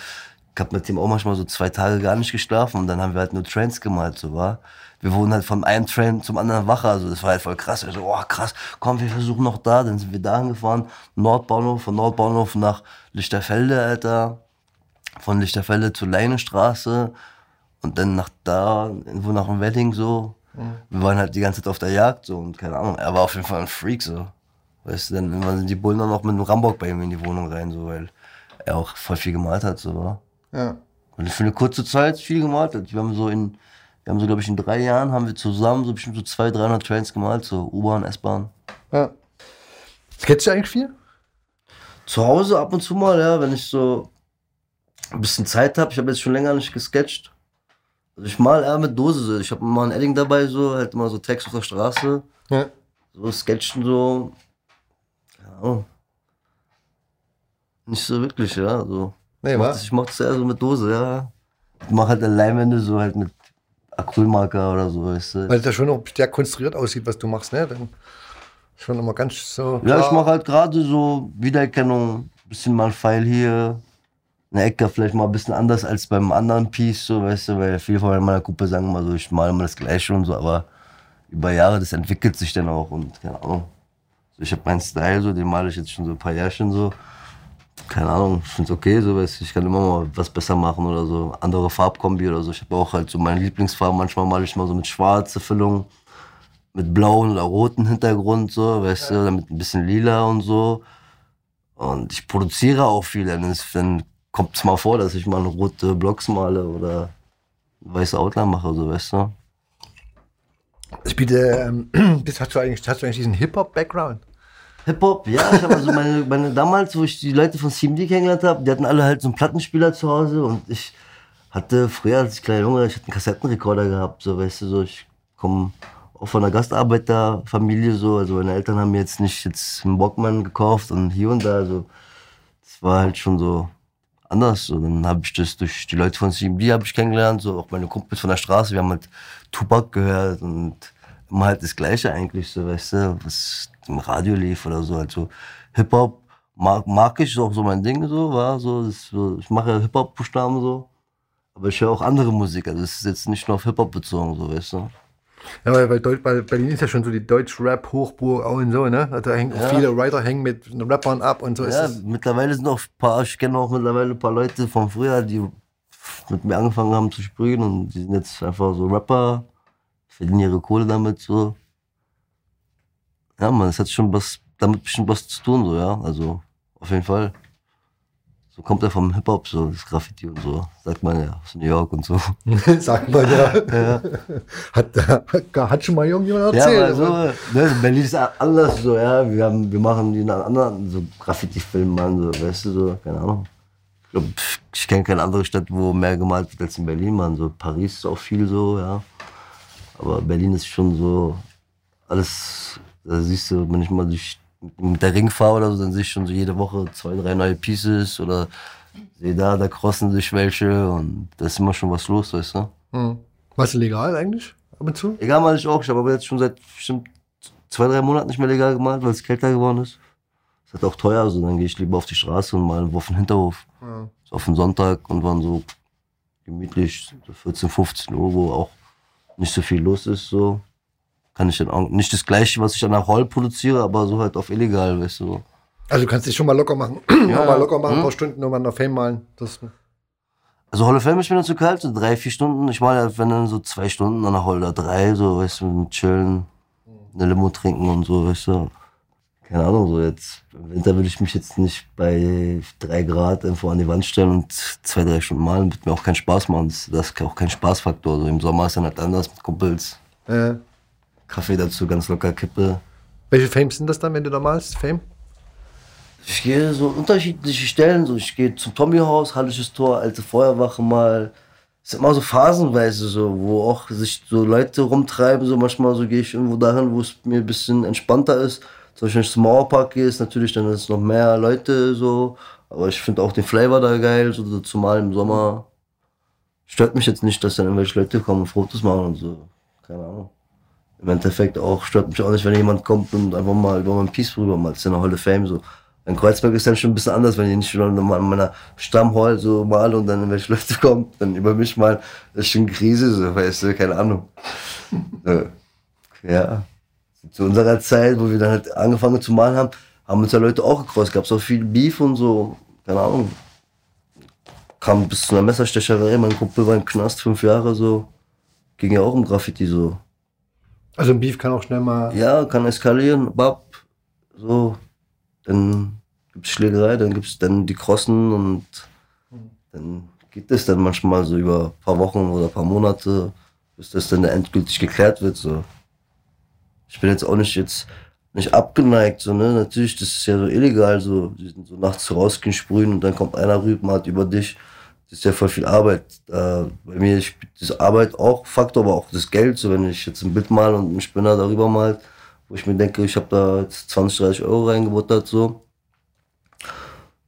Ich hab mit dem auch manchmal so zwei Tage gar nicht geschlafen und dann haben wir halt nur Trains gemalt, so, war. Wir wurden halt von einem Train zum anderen wacher, also das war halt voll krass. Ich so, oh krass, komm, wir versuchen noch da. Dann sind wir da hingefahren, Nordbahnhof, von Nordbahnhof nach Lichterfelde, Alter. Von Lichterfelde zur Leinestraße und dann nach da, irgendwo nach dem Wedding so. Wir waren halt die ganze Zeit auf der Jagd so und keine Ahnung. Er war auf jeden Fall ein Freak so. Weißt du, dann irgendwann sind die Bullen dann auch mit einem Rambock bei ihm in die Wohnung rein, so, weil er auch voll viel gemalt hat, so, war. Ja. Weil er für eine kurze Zeit viel gemalt hat. Wir haben so in, wir haben so, glaube ich, in drei Jahren haben wir zusammen so bestimmt so 200, 300 Trains gemalt, so U-Bahn, S-Bahn. ja. Sketchst du eigentlich viel? Zu Hause ab und zu mal, ja, wenn ich so ein bisschen Zeit habe. Ich habe jetzt schon länger nicht gesketcht. Also ich mal eher mit Dose. So. Ich habe mal ein Edding dabei, so, halt immer so Text auf der Straße. Ja. So sketchen, so. Ja. Nicht so wirklich, ja. So. Nee, Ich mach das- Ich mach das eher so mit Dose, ja. Ich mach halt Leinwände so halt mit Acrylmarker oder so, weißt du. Weil das ja schon auch sehr konstruiert aussieht, was du machst, ne? Dann schon immer ganz so. Ja, ich klar. mache halt gerade so Wiedererkennung, bisschen mal ein Pfeil hier, eine Ecke vielleicht mal ein bisschen anders als beim anderen Piece, so, weißt du, weil viele von meiner Gruppe sagen immer so, ich male immer das Gleiche und so, aber über Jahre, das entwickelt sich dann auch und keine Ahnung. Ich habe meinen Style, so, den male ich jetzt schon so ein paar Jährchen so. Keine Ahnung, ich finde es okay, so, weißt, ich kann immer mal was besser machen oder so. Andere Farbkombi oder so. Ich habe auch halt so meine Lieblingsfarben. Manchmal male ich mal so mit schwarzer Füllung, mit blauen oder roten Hintergrund, so, weißt du, damit ein bisschen lila und so. Und ich produziere auch viel. Dann, dann kommt es mal vor, dass ich mal rote Blocks male oder weiße Outline mache, so, weißt du. Ich biete, ähm, hast, du eigentlich, hast du eigentlich diesen Hip-Hop-Background? Hip-Hop, ja, ich habe also meine, meine, damals, wo ich die Leute von CMD kennengelernt habe, die hatten alle halt so einen Plattenspieler zu Hause und ich hatte früher als ich kleiner Junge, ich hatte einen Kassettenrekorder gehabt, so, weißt du, so, ich komme auch von einer Gastarbeiterfamilie, so, also meine Eltern haben mir jetzt nicht jetzt einen Walkman gekauft und hier und da, also, das war halt schon so anders, so, dann habe ich das durch die Leute von CMD habe ich kennengelernt, so, auch meine Kumpels von der Straße, wir haben halt Tupac gehört und immer halt das Gleiche eigentlich, so, weißt du, was im Radio lief oder so. Also Hip-Hop mag, mag ich, ist auch so mein Ding, so, war so, so ich mache ja Hip-Hop-Buchstaben so, aber ich höre auch andere Musik, also es ist jetzt nicht nur auf Hip-Hop bezogen, so, weißt du. Ja, weil, weil, Berlin ist ja schon so die Deutsch-Rap-Hochburg auch und so, ne? Also da hängen Ja. viele Writer hängen mit Rappern ab und so Ja, mittlerweile sind auch ein paar, ich kenne auch mittlerweile ein paar Leute von früher, die mit mir angefangen haben zu sprühen und die sind jetzt einfach so Rapper, verdienen ihre Kohle damit so. Ja, man, es hat schon was, damit bestimmt was zu tun, so, ja, also auf jeden Fall. So kommt er vom Hip-Hop, so das Graffiti und so, sagt man ja, aus New York und so. Sagt man ja. Hat, hat, hat schon mal irgendjemand Ja, erzählt. aber so, aber- ne, Berlin ist anders so, ja. Wir, haben, wir machen die einen anderen so Graffiti-Film, Mann, so, weißt du, so, keine Ahnung. Ich glaube, ich kenne keine andere Stadt, wo mehr gemalt wird als in Berlin, Mann. So, Paris ist auch viel so, ja. Aber Berlin ist schon so, alles, da siehst du, wenn ich mal durch, mit der Ring fahre oder so, dann sehe ich schon so jede Woche zwei, drei neue Pieces oder sehe da, da crossen sich welche und da ist immer schon was los, weißt du. Hm. Was legal eigentlich? Ab und zu? Egal mal ich auch. Ich habe aber jetzt schon seit bestimmt zwei, drei Monaten nicht mehr legal gemalt, weil es kälter geworden ist. Ist halt auch teuer, also dann gehe ich lieber auf die Straße und mal in den Hinterhof. Ja. So auf den Sonntag und waren so gemütlich, so 14, 15 Uhr, wo auch nicht so viel los ist, so. Kann ich dann auch, nicht das gleiche, was ich an der Roll produziere, aber so halt auf illegal, weißt du. so. Also du kannst dich schon mal locker machen. Ja, mal locker machen, ein hm. paar Stunden nochmal nach Fame malen. Das, Also Hall of Fame ist mir dann zu kalt, so drei, vier Stunden. Ich mal halt, wenn dann so zwei Stunden an der Hall oder drei, so, weißt du, mit chillen, eine Limo trinken und so, weißt du. Keine Ahnung, so jetzt. Im Winter würde ich mich jetzt nicht bei drei Grad einfach an die Wand stellen und zwei, drei Stunden malen. Wird mir auch keinen Spaß machen. Das, das ist auch kein Spaßfaktor. So im Sommer ist dann halt anders mit Kumpels. äh, Kaffee dazu, ganz locker Kippe. welche Fames sind das dann, wenn du da malst? Fame? Ich gehe so unterschiedliche Stellen, so ich gehe zum Tommy-Haus, Hallisches Tor, alte Feuerwache mal. Es sind immer so phasenweise so, wo auch sich so Leute rumtreiben, so manchmal so gehe ich irgendwo dahin, wo es mir ein bisschen entspannter ist. Zum Beispiel wenn ich zum Mauerpark gehe, ist natürlich dann ist noch mehr Leute so, aber ich finde auch den Flavor da geil, so zumal im Sommer. Stört mich jetzt nicht, dass dann irgendwelche Leute kommen und Fotos machen und so. Keine Ahnung. Im Endeffekt auch, stört mich auch nicht, wenn jemand kommt und einfach mal über mein Piece rüber. Das ist ja eine Hall of Fame so. In Kreuzberg ist dann schon ein bisschen anders, wenn ich nicht schon mal an meiner Stammhall so male und dann irgendwelche Leute kommen, dann über mich mal, das ist schon Krise, so, weißt du, keine Ahnung. So. Ja. Zu unserer Zeit, wo wir dann halt angefangen zu malen haben, haben uns ja Leute auch gekreuzt. Gab es auch viel Beef und so, keine Ahnung. Kam bis zu einer Messerstecherei, mein Kumpel war im Knast fünf Jahre so. Ging ja auch um Graffiti so. Also ein Beef kann auch schnell mal. Ja, kann eskalieren, bab, so. Dann gibt's Schlägerei, dann gibt's dann die Crossen und dann geht es dann manchmal so über ein paar Wochen oder ein paar Monate, bis das dann endgültig geklärt wird, so. Ich bin jetzt auch nicht jetzt nicht abgeneigt, so, ne, natürlich, das ist ja so illegal, so, so nachts rausgehen, sprühen und dann kommt einer rüber, malt über dich. Das ist ja voll viel Arbeit. Äh, bei mir spielt das Arbeit auch Faktor, aber auch das Geld. So, wenn ich jetzt ein Bild male und ein Spinner darüber malt, wo ich mir denke, ich habe da jetzt 20, 30 Euro reingebuttert, so,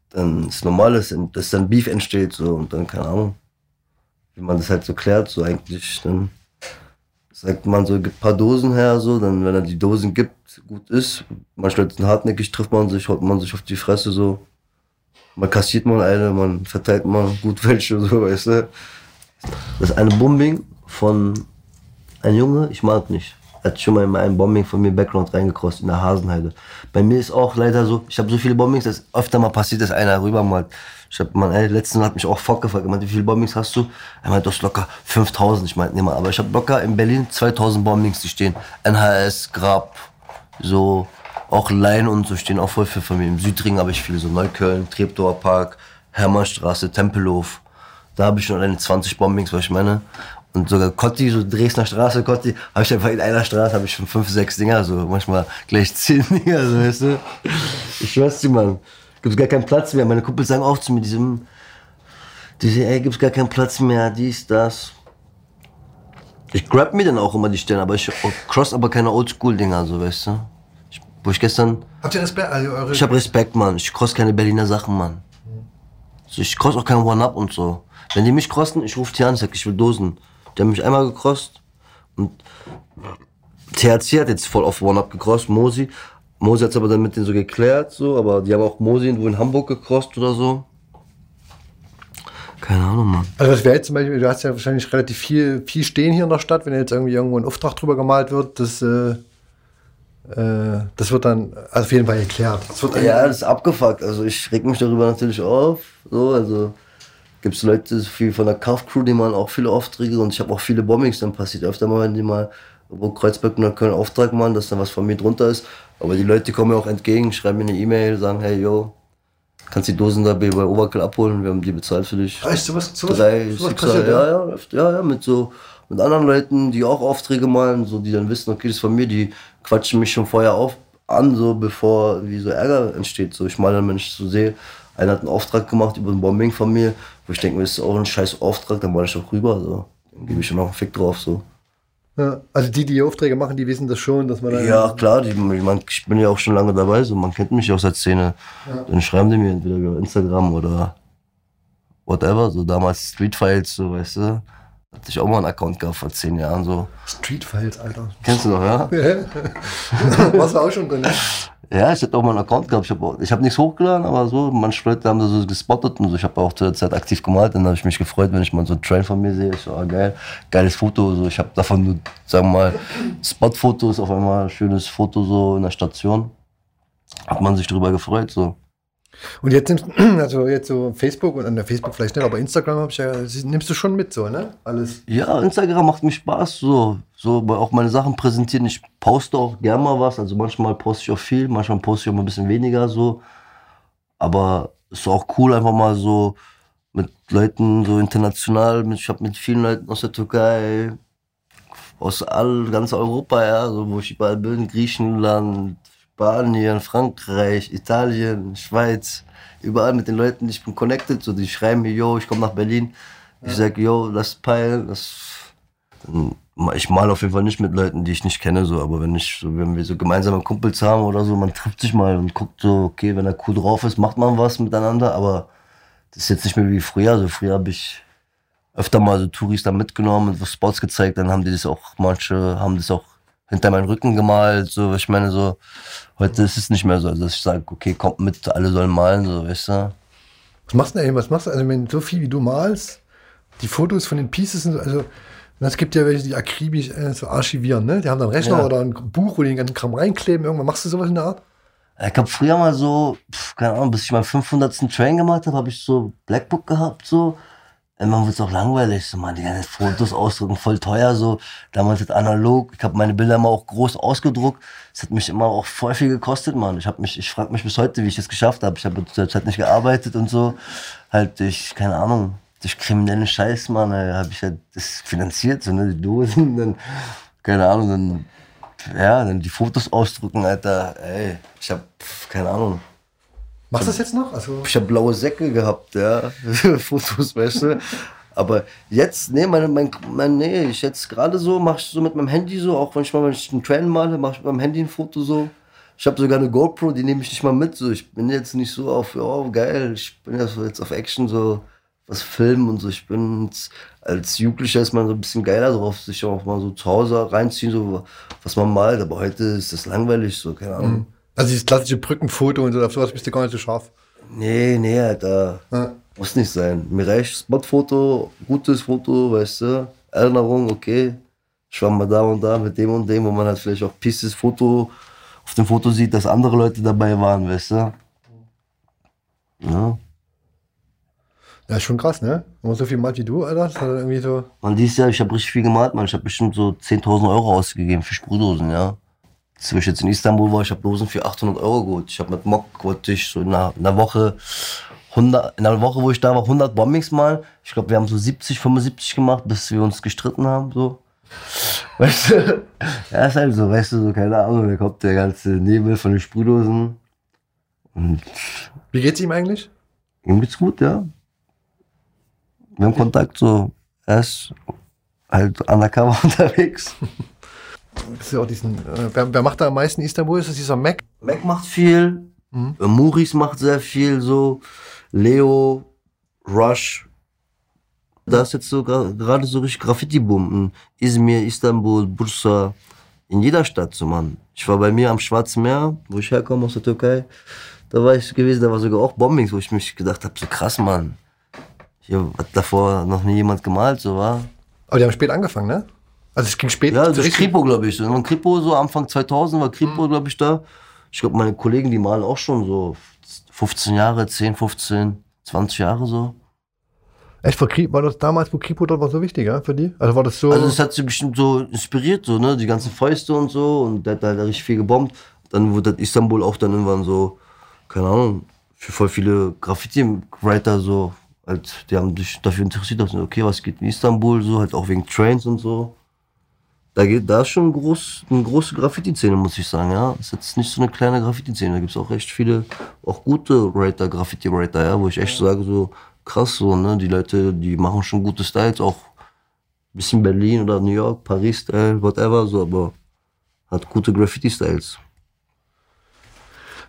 dann ist normal, dass, dass dann Beef entsteht, so, und dann, keine Ahnung, wie man das halt so klärt, so eigentlich, dann sagt man so, gibt ein paar Dosen her, so, dann, wenn er die Dosen gibt, gut ist. Manche Leute sind hartnäckig, trifft man sich, haut man sich auf die Fresse, so. Man kassiert mal eine, man verteilt mal gut welche, so, weißt du. Das ist eine Bombing von ein Junge, ich mag nicht. hat schon mal in einem Bombing von mir Background reingekrost in der Hasenheide. Bei mir ist auch leider so, ich habe so viele Bombings, dass öfter mal passiert, dass einer rübermalt. Ich hab, man, ey, letztens hat mich auch Fock gefragt, meinte, wie viele Bombings hast du? Er meinte, du hast locker 5000. Ich meinte, nee, mal, aber ich habe locker in Berlin 2000 Bombings, die stehen. NHS, Grab, so, auch Lein und so stehen auch voll von mir. Im Südring habe ich viele, so Neukölln, Treptower Park, Hermannstraße, Tempelhof. Da habe ich schon alleine 20 Bombings, was ich meine. Und sogar Kotti, so Dresdner Straße, Kotti, habe ich einfach in einer Straße, habe ich schon fünf, sechs Dinger, so manchmal gleich zehn Dinger, so weißt du. Ich schwör's dir, Mann. Gibt's gar keinen Platz mehr. Meine Kumpels sagen auch zu mir, diesem, diese, ey, gibt's gar keinen Platz mehr, dies, das. Ich grab mir dann auch immer die Sterne, aber ich cross aber keine Oldschool-Dinger, so weißt du. Wo ich gestern. Habt ihr Respekt? Also eure Ich hab Respekt, Mann. Ich cross keine Berliner Sachen, Mann. So, ich cross auch kein One-Up und so. Wenn die mich crossen, ich rufe die an, sag, ich will Dosen. Die haben mich einmal gecrossed und THC hat jetzt voll auf One-Up gecrossed, Mosi. Mosi hat's aber dann mit denen so geklärt, so, aber die haben auch Mosi irgendwo in Hamburg gecrossed oder so. Keine Ahnung, Mann. Also das wäre jetzt zum Beispiel, du hast ja wahrscheinlich relativ viel, viel stehen hier in der Stadt, wenn jetzt irgendwie irgendwo ein Auftrag drüber gemalt wird, das, äh, äh, das wird dann auf jeden Fall geklärt. Das Ja, das ist abgefuckt. Also ich reg mich darüber natürlich auf. So, also gibt's Leute viel von der Kaufcrew, die machen auch viele Aufträge und ich habe auch viele Bombings dann passiert. Öfter mal, wenn die mal wo Kreuzberg oder Köln Auftrag machen, dass dann was von mir drunter ist. Aber die Leute kommen mir auch entgegen, schreiben mir eine E-Mail, sagen, hey yo, kannst die Dosen da bei Overkill abholen, wir haben die bezahlt für dich. Weißt du, was, sowas, Drei, sowas passiert? ja, Ja. ja, ja, mit so, mit anderen Leuten, die auch Aufträge malen, so, die dann wissen, okay, das ist von mir, die quatschen mich schon vorher auf, an, so, bevor, wie so Ärger entsteht, so, ich mal dann, wenn ich so sehe, einer hat einen Auftrag gemacht über ein Bombing von mir, wo ich denke, das ist auch ein scheiß Auftrag, dann mal ich auch rüber, so, dann gebe ich schon noch einen Fick drauf, so. Ja. Also die, die Aufträge machen, die wissen das schon, dass man dann. Ja, klar, die, ich, mein, ich bin ja auch schon lange dabei, so, man kennt mich aus der Szene. Dann schreiben die mir entweder über Instagram oder whatever, so damals Street Files, so, weißt du. Hatte ich auch mal einen Account gehabt vor zehn Jahren, so. Street Files, Alter. Kennst du noch, ja? Warst du auch schon drin? ne? Ja, ich hatte auch mal einen Account gehabt. Ich habe ich hab nichts hochgeladen, aber so, manche Leute haben da so gespottet und so. Ich habe auch zu der Zeit aktiv gemalt. Dann habe ich mich gefreut, wenn ich mal so einen Train von mir sehe. Ich so, ah, geil, geiles Foto. So, ich habe davon nur, sagen wir mal, Spotfotos, auf einmal ein schönes Foto so in der Station. Hat man sich drüber gefreut, so. Und jetzt nimmst also jetzt so Facebook und an der Facebook vielleicht nicht, aber Instagram hab ich ja, nimmst du schon mit so, ne? Alles. Ja, Instagram macht mir Spaß, so, so auch meine Sachen präsentieren. Ich poste auch gern mal was, also manchmal poste ich auch viel, manchmal poste ich auch mal ein bisschen weniger so. Aber ist auch cool, einfach mal so mit Leuten so international. Ich habe mit vielen Leuten aus der Türkei, aus all, ganz Europa, ja, so, wo ich überall bin, Griechenland, Spanien, Frankreich, Italien, Schweiz, überall mit den Leuten, ich bin connected, so, die schreiben mir, yo, ich komme nach Berlin. Ich sag, yo, lass peilen, das, ich mal auf jeden Fall nicht mit Leuten, die ich nicht kenne, so, aber wenn ich, so, wenn wir so gemeinsame Kumpels haben oder so, man trifft sich mal und guckt so, okay, wenn er cool drauf ist, macht man was miteinander, aber das ist jetzt nicht mehr wie früher. Also früher habe ich öfter mal so Touris da mitgenommen und Spots gezeigt, dann haben die das auch, manche haben das auch hinter meinen Rücken gemalt, so, ich meine, so, heute ist es nicht mehr so, also dass ich sage, okay, kommt mit, alle sollen malen, so, weißt du. Was machst du denn, was machst du, also wenn so viel wie du malst, die Fotos von den Pieces also es gibt ja welche, die akribisch äh, so archivieren, ne? Die haben dann einen Rechner Ja. oder ein Buch, wo die den ganzen Kram reinkleben, irgendwann machst du sowas in der Art? Ich habe früher mal so, pf, keine Ahnung, bis ich meinen 500. Train gemacht habe, habe ich so Blackbook gehabt, so. Irgendwann wird es auch langweilig, so, man, die ganzen Fotos ausdrucken, voll teuer, so. Damals mit analog, ich habe meine Bilder immer auch groß ausgedruckt. Das hat mich immer auch voll viel gekostet, man. Ich habe ich frage mich bis heute, wie ich das geschafft habe. Ich habe zu der Zeit nicht gearbeitet und so. Halt durch, keine Ahnung, durch kriminellen Scheiß, man, habe ich halt das finanziert, so, ne, die Dosen, dann, keine Ahnung, dann ja, dann die Fotos ausdrucken, Alter. Ey, ich hab, pf, keine Ahnung. Machst du das jetzt noch? Also, Ich hab blaue Säcke gehabt, ja. Fotos, weißt du. Aber jetzt, nee, mein, mein, mein nee, ich jetzt gerade so, mach ich so mit meinem Handy so, auch manchmal, wenn ich einen Train male, mach ich mit meinem Handy ein Foto so. Ich habe sogar eine GoPro, die nehme ich nicht mal mit. So. Ich bin jetzt nicht so auf, oh geil, ich bin ja so jetzt auf Action so was filmen und so. Ich bin jetzt, als Jugendlicher ist man so ein bisschen geiler drauf, sich auch mal so zu Hause reinziehen, so was man malt. Aber heute ist das langweilig, so, keine Ahnung. Also dieses klassische Brückenfoto und so, auf sowas bist du gar nicht so scharf. Nee, nee, Alter. Ja. Muss nicht sein. Mir reicht Spotfoto, gutes Foto, weißt du. Erinnerung, okay. ich war mal da und da mit dem und dem, wo man halt vielleicht auch Pieces Foto auf dem Foto sieht, dass andere Leute dabei waren, weißt du? Ja. Ja, ist schon krass, ne? Wenn man so viel malt wie du, Alter, das hat irgendwie so. Man, dieses Jahr, ich habe richtig viel gemalt, man. Ich habe bestimmt so 10.000 Euro ausgegeben für Sprühdosen, ja. Als ich jetzt in Istanbul war, ich habe Dosen für 800 Euro geholt. Ich habe mit Mock, wollte ich so in einer, in einer Woche 100, in einer Woche, wo ich da war, 100 Bombings mal. Ich glaube, wir haben so 70, 75 gemacht, bis wir uns gestritten haben, so. Weißt du? Ja, ist halt so, weißt du, so, keine Ahnung, da kommt der ganze Nebel von den Sprühdosen. Und Wie geht's ihm eigentlich? ihm geht's gut, ja. Wir haben Kontakt, so. Er ist halt undercover unterwegs. Ist ja auch diesen, äh, wer, wer macht da am meisten Istanbul? Ist das dieser Mac? Mac macht viel, Mhm. äh, Muris macht sehr viel, so. Leo, Rush. Da ist jetzt so gerade so richtig Graffiti-Boom. In Izmir, Istanbul, Bursa. In jeder Stadt, so Mann. Ich war bei mir am Schwarzen Meer, wo ich herkomme aus der Türkei. Da war ich gewesen, da war sogar auch Bombings, wo ich mich gedacht habe, so krass, Mann. Hier hat davor noch nie jemand gemalt, so war. Aber die haben spät angefangen, ne? Also es ging spät. Ja, das ist Kripo, glaube ich. Und Kripo, so Anfang 2000 war Kripo, glaube ich, da. Ich glaube, meine Kollegen, die malen auch schon so 15 Jahre, 10, 15, 20 Jahre so. Echt, Kri- war das damals, wo Kripo dort war so wichtig, ja, für die? Also war das so. Also das hat sie bestimmt so inspiriert, so, ne? Die ganzen Fäuste und so. Und der hat halt richtig viel gebombt. Dann wurde das Istanbul auch dann irgendwann so, keine Ahnung, für voll viele Graffiti-Writer so, halt, die haben sich dafür interessiert, dass, okay, was geht in Istanbul, so, halt auch wegen Trains und so. Da geht, da ist schon groß, eine große Graffiti-Szene, muss ich sagen, ja. Das ist jetzt nicht so eine kleine Graffiti-Szene. Da gibt es auch echt viele, auch gute Writer, Graffiti-Writer, ja, wo ich echt sage, so, krass, so, ne, die Leute, die machen schon gute Styles, auch bisschen Berlin oder New York, Paris-Style, whatever, so, aber hat gute Graffiti-Styles.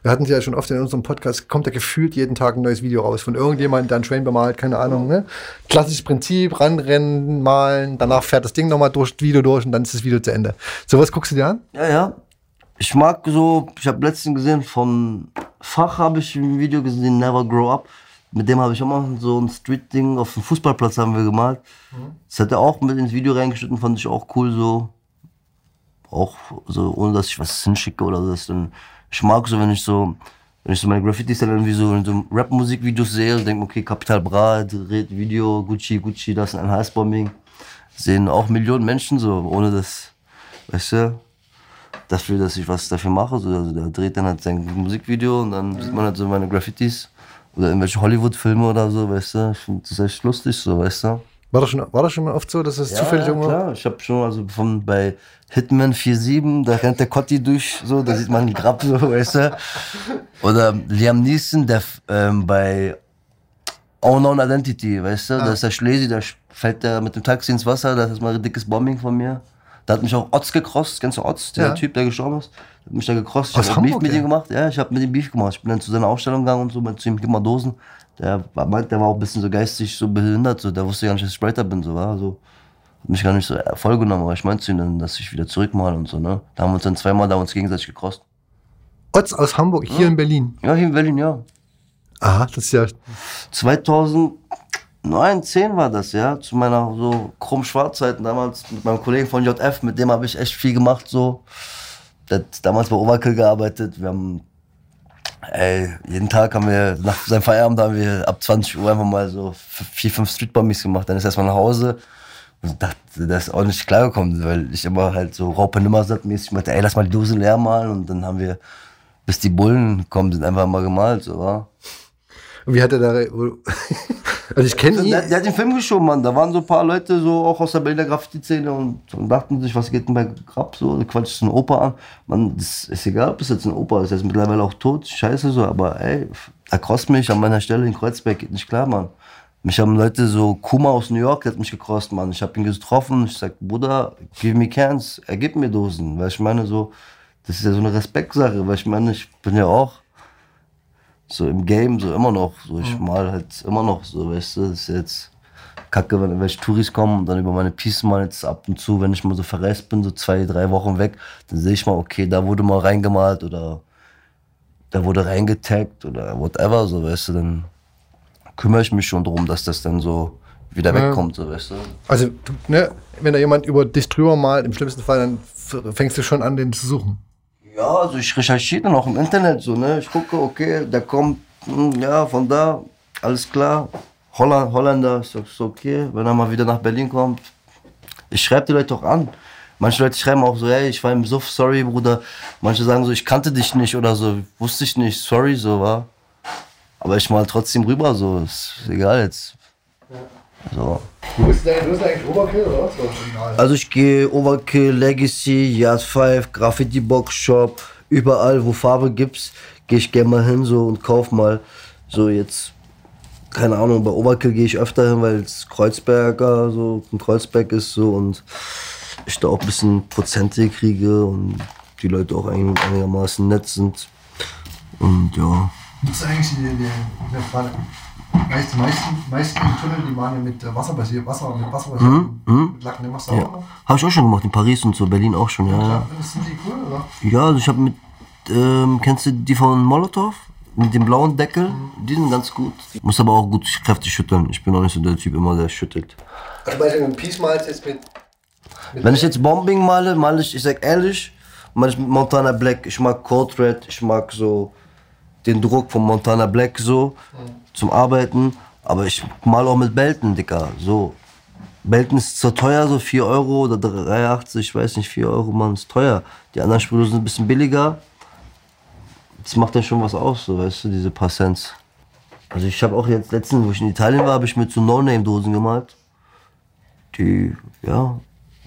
Wir hatten sie ja schon oft in unserem Podcast, kommt da gefühlt jeden Tag ein neues Video raus von irgendjemandem, der einen Train bemalt, keine Ahnung, ne? Klassisches Prinzip, ranrennen, malen, danach fährt das Ding nochmal durch das Video durch und dann ist das Video zu Ende. Sowas guckst du dir an? Ja, ja. Ich mag so, ich habe letztens gesehen, von Fach habe ich ein Video gesehen, Never Grow Up. Mit dem habe ich auch mal so ein Street-Ding auf dem Fußballplatz haben wir gemalt. Das hat er auch mit ins Video reingeschnitten, fand ich auch cool so. Auch so, ohne dass ich was hinschicke oder so. Das dann, ich mag so, wenn ich so, wenn ich so meine Graffitis dann irgendwie so so Rap-Musikvideos sehe und denke, okay, Capital Bra dreht Video, Gucci, Gucci, das ist ein Heißbombing. Sehen auch Millionen Menschen so, ohne das, weißt du, dafür, dass ich was dafür mache. So, also der dreht dann halt sein Musikvideo und dann sieht man halt so meine Graffitis oder irgendwelche Hollywood-Filme oder so, weißt du. Ich finde das echt lustig, so, weißt du. War das schon, war das schon mal oft so, dass es zufällig ja, irgendwo. klar. Ich habe schon also von bei Hitman 47, da rennt der Cotti durch, so, da sieht man Grab, so, weißt du. Oder Liam Neeson, der ähm, bei Unknown Identity, weißt du, da ist der Schlesi, da fällt der mit dem Taxi ins Wasser, das ist mal ein dickes Bombing von mir. Da hat mich auch Otz gecrossed, kennst du Otz, der Ja. Typ, der gestorben ist? Hat mich da gecrossed. Ich habe Beef mit ja? ihm gemacht. Ja, ich habe mit ihm Beef gemacht. Ich bin dann zu seiner Ausstellung gegangen und so, meinte zu ihm, mal Dosen. Der war, meint, der war auch ein bisschen so geistig so behindert, so, der wusste gar nicht, dass ich Writer bin, so, war so. Hat mich gar nicht so voll genommen, aber ich meinte zu ihm dann, dass ich wieder zurückmale und so, ne. Da haben wir uns dann zweimal da uns gegenseitig gecrossed. Otz aus Hamburg, hier in Berlin. Ja, hier in Berlin, ja. Aha, das ist ja. 2009, 10 war das, ja, zu meiner so krumm-schwarz-Zeiten damals mit meinem Kollegen von JF, mit dem habe ich echt viel gemacht, so. Der hat damals bei Overkill gearbeitet, wir haben, ey, jeden Tag haben wir, nach seinem Feierabend haben wir ab 20 Uhr einfach mal so vier, fünf Streetbombings gemacht, dann ist er erstmal nach Hause und dachte, der ist auch nicht klargekommen, weil ich immer halt so Raupe Nimmersatt-mäßig meinte, ey, lass mal die Dose leer malen und dann haben wir, bis die Bullen kommen, sind einfach mal gemalt, so, wa? Und wie hat er da. Also ich kenne ihn. Der, der hat den Film geschoben, Mann. Da waren so ein paar Leute so auch aus der Berliner Graffiti-Szene und, und dachten sich, was geht denn bei Grab so? Da quatscht so ein Opa an. Mann, das ist egal, ob es jetzt ein Opa ist. Der ist mittlerweile auch tot. Scheiße so, aber ey, er crossed mich an meiner Stelle in Kreuzberg. Geht nicht klar, Mann. Mich haben Leute so, Kuma aus New York, der hat mich gecrossed, Mann. Ich hab ihn getroffen. Ich sag, Bruder, give me cans. Er gibt mir Dosen. Weil ich meine so, das ist ja so eine Respektsache. Weil ich meine, ich bin ja auch so im Game so immer noch. So ich mal halt immer noch so, weißt du, das ist jetzt kacke, wenn welche Touris kommen und dann über meine Pieces mal jetzt ab und zu, wenn ich mal so verreist bin, so zwei, drei Wochen weg, dann sehe ich mal, okay, da wurde mal reingemalt oder da wurde reingetaggt oder whatever, so weißt du, dann kümmere ich mich schon darum, dass das dann so wieder Ja. wegkommt, so weißt du. Also, ne, wenn da jemand über dich drüber malt, im schlimmsten Fall, dann fängst du schon an, den zu suchen. Ja, also ich recherchiere dann auch im Internet so, ne? Ich gucke, okay, der kommt, hm, ja, von da, alles klar. Holland, Holländer, ist doch- ist okay, wenn er mal wieder nach Berlin kommt. Ich schreibe die Leute auch an. Manche Leute schreiben auch so, hey, ich war im Suff, sorry, Bruder. Manche sagen so, ich kannte dich nicht oder so, wusste ich nicht, sorry, so, war. Aber ich mal trotzdem rüber, so, ist egal jetzt. So. Du bist, eigentlich Oberkill, oder? Original. Also ich gehe Overkill, Legacy, Yard 5, Graffiti Box Shop, überall wo Farbe gibt's, gehe ich gerne mal hin so und kauf mal. So jetzt, keine Ahnung, bei Overkill gehe ich öfter hin, weil es Kreuzberger so ein Kreuzberg ist so und ich da auch ein bisschen Prozente kriege und die Leute auch einig- einigermaßen nett sind. Und ja. Das ist eigentlich die, die, die Frage. Meist, meisten, meisten Tunnel, die machen ja mit äh, Wasser basiert, Wasser, mit Wasser basiert, mit Lacken, den machst du auch ja. noch. Habe ich auch schon gemacht, in Paris und so, Berlin auch schon, ja. ja. Ja. Sind die cool, oder? Ja, also ich habe mit, ähm, kennst du die von Molotow? Mit dem blauen Deckel? Die sind ganz gut. Muss aber auch gut kräftig schütteln. Ich bin auch nicht so der Typ immer, der schüttelt. Also bei dem Peace malst jetzt mit. Wenn ich jetzt Bombing male, male ich, ich sag ehrlich, male ich mit Montana Black. Ich mag Code Red, ich mag so den Druck von Montana Black so zum Arbeiten. Aber ich male auch mit Belten, Dicker. So. Belten ist zwar teuer, so 4 Euro oder 3,80, ich weiß nicht, 4 Euro, Mann, ist teuer. Die anderen Sprüche sind ein bisschen billiger. Das macht dann schon was aus, so, weißt du, diese paar Cents. Also ich habe auch jetzt letztens, wo ich in Italien war, habe ich mit so No-Name-Dosen gemalt. Die, ja,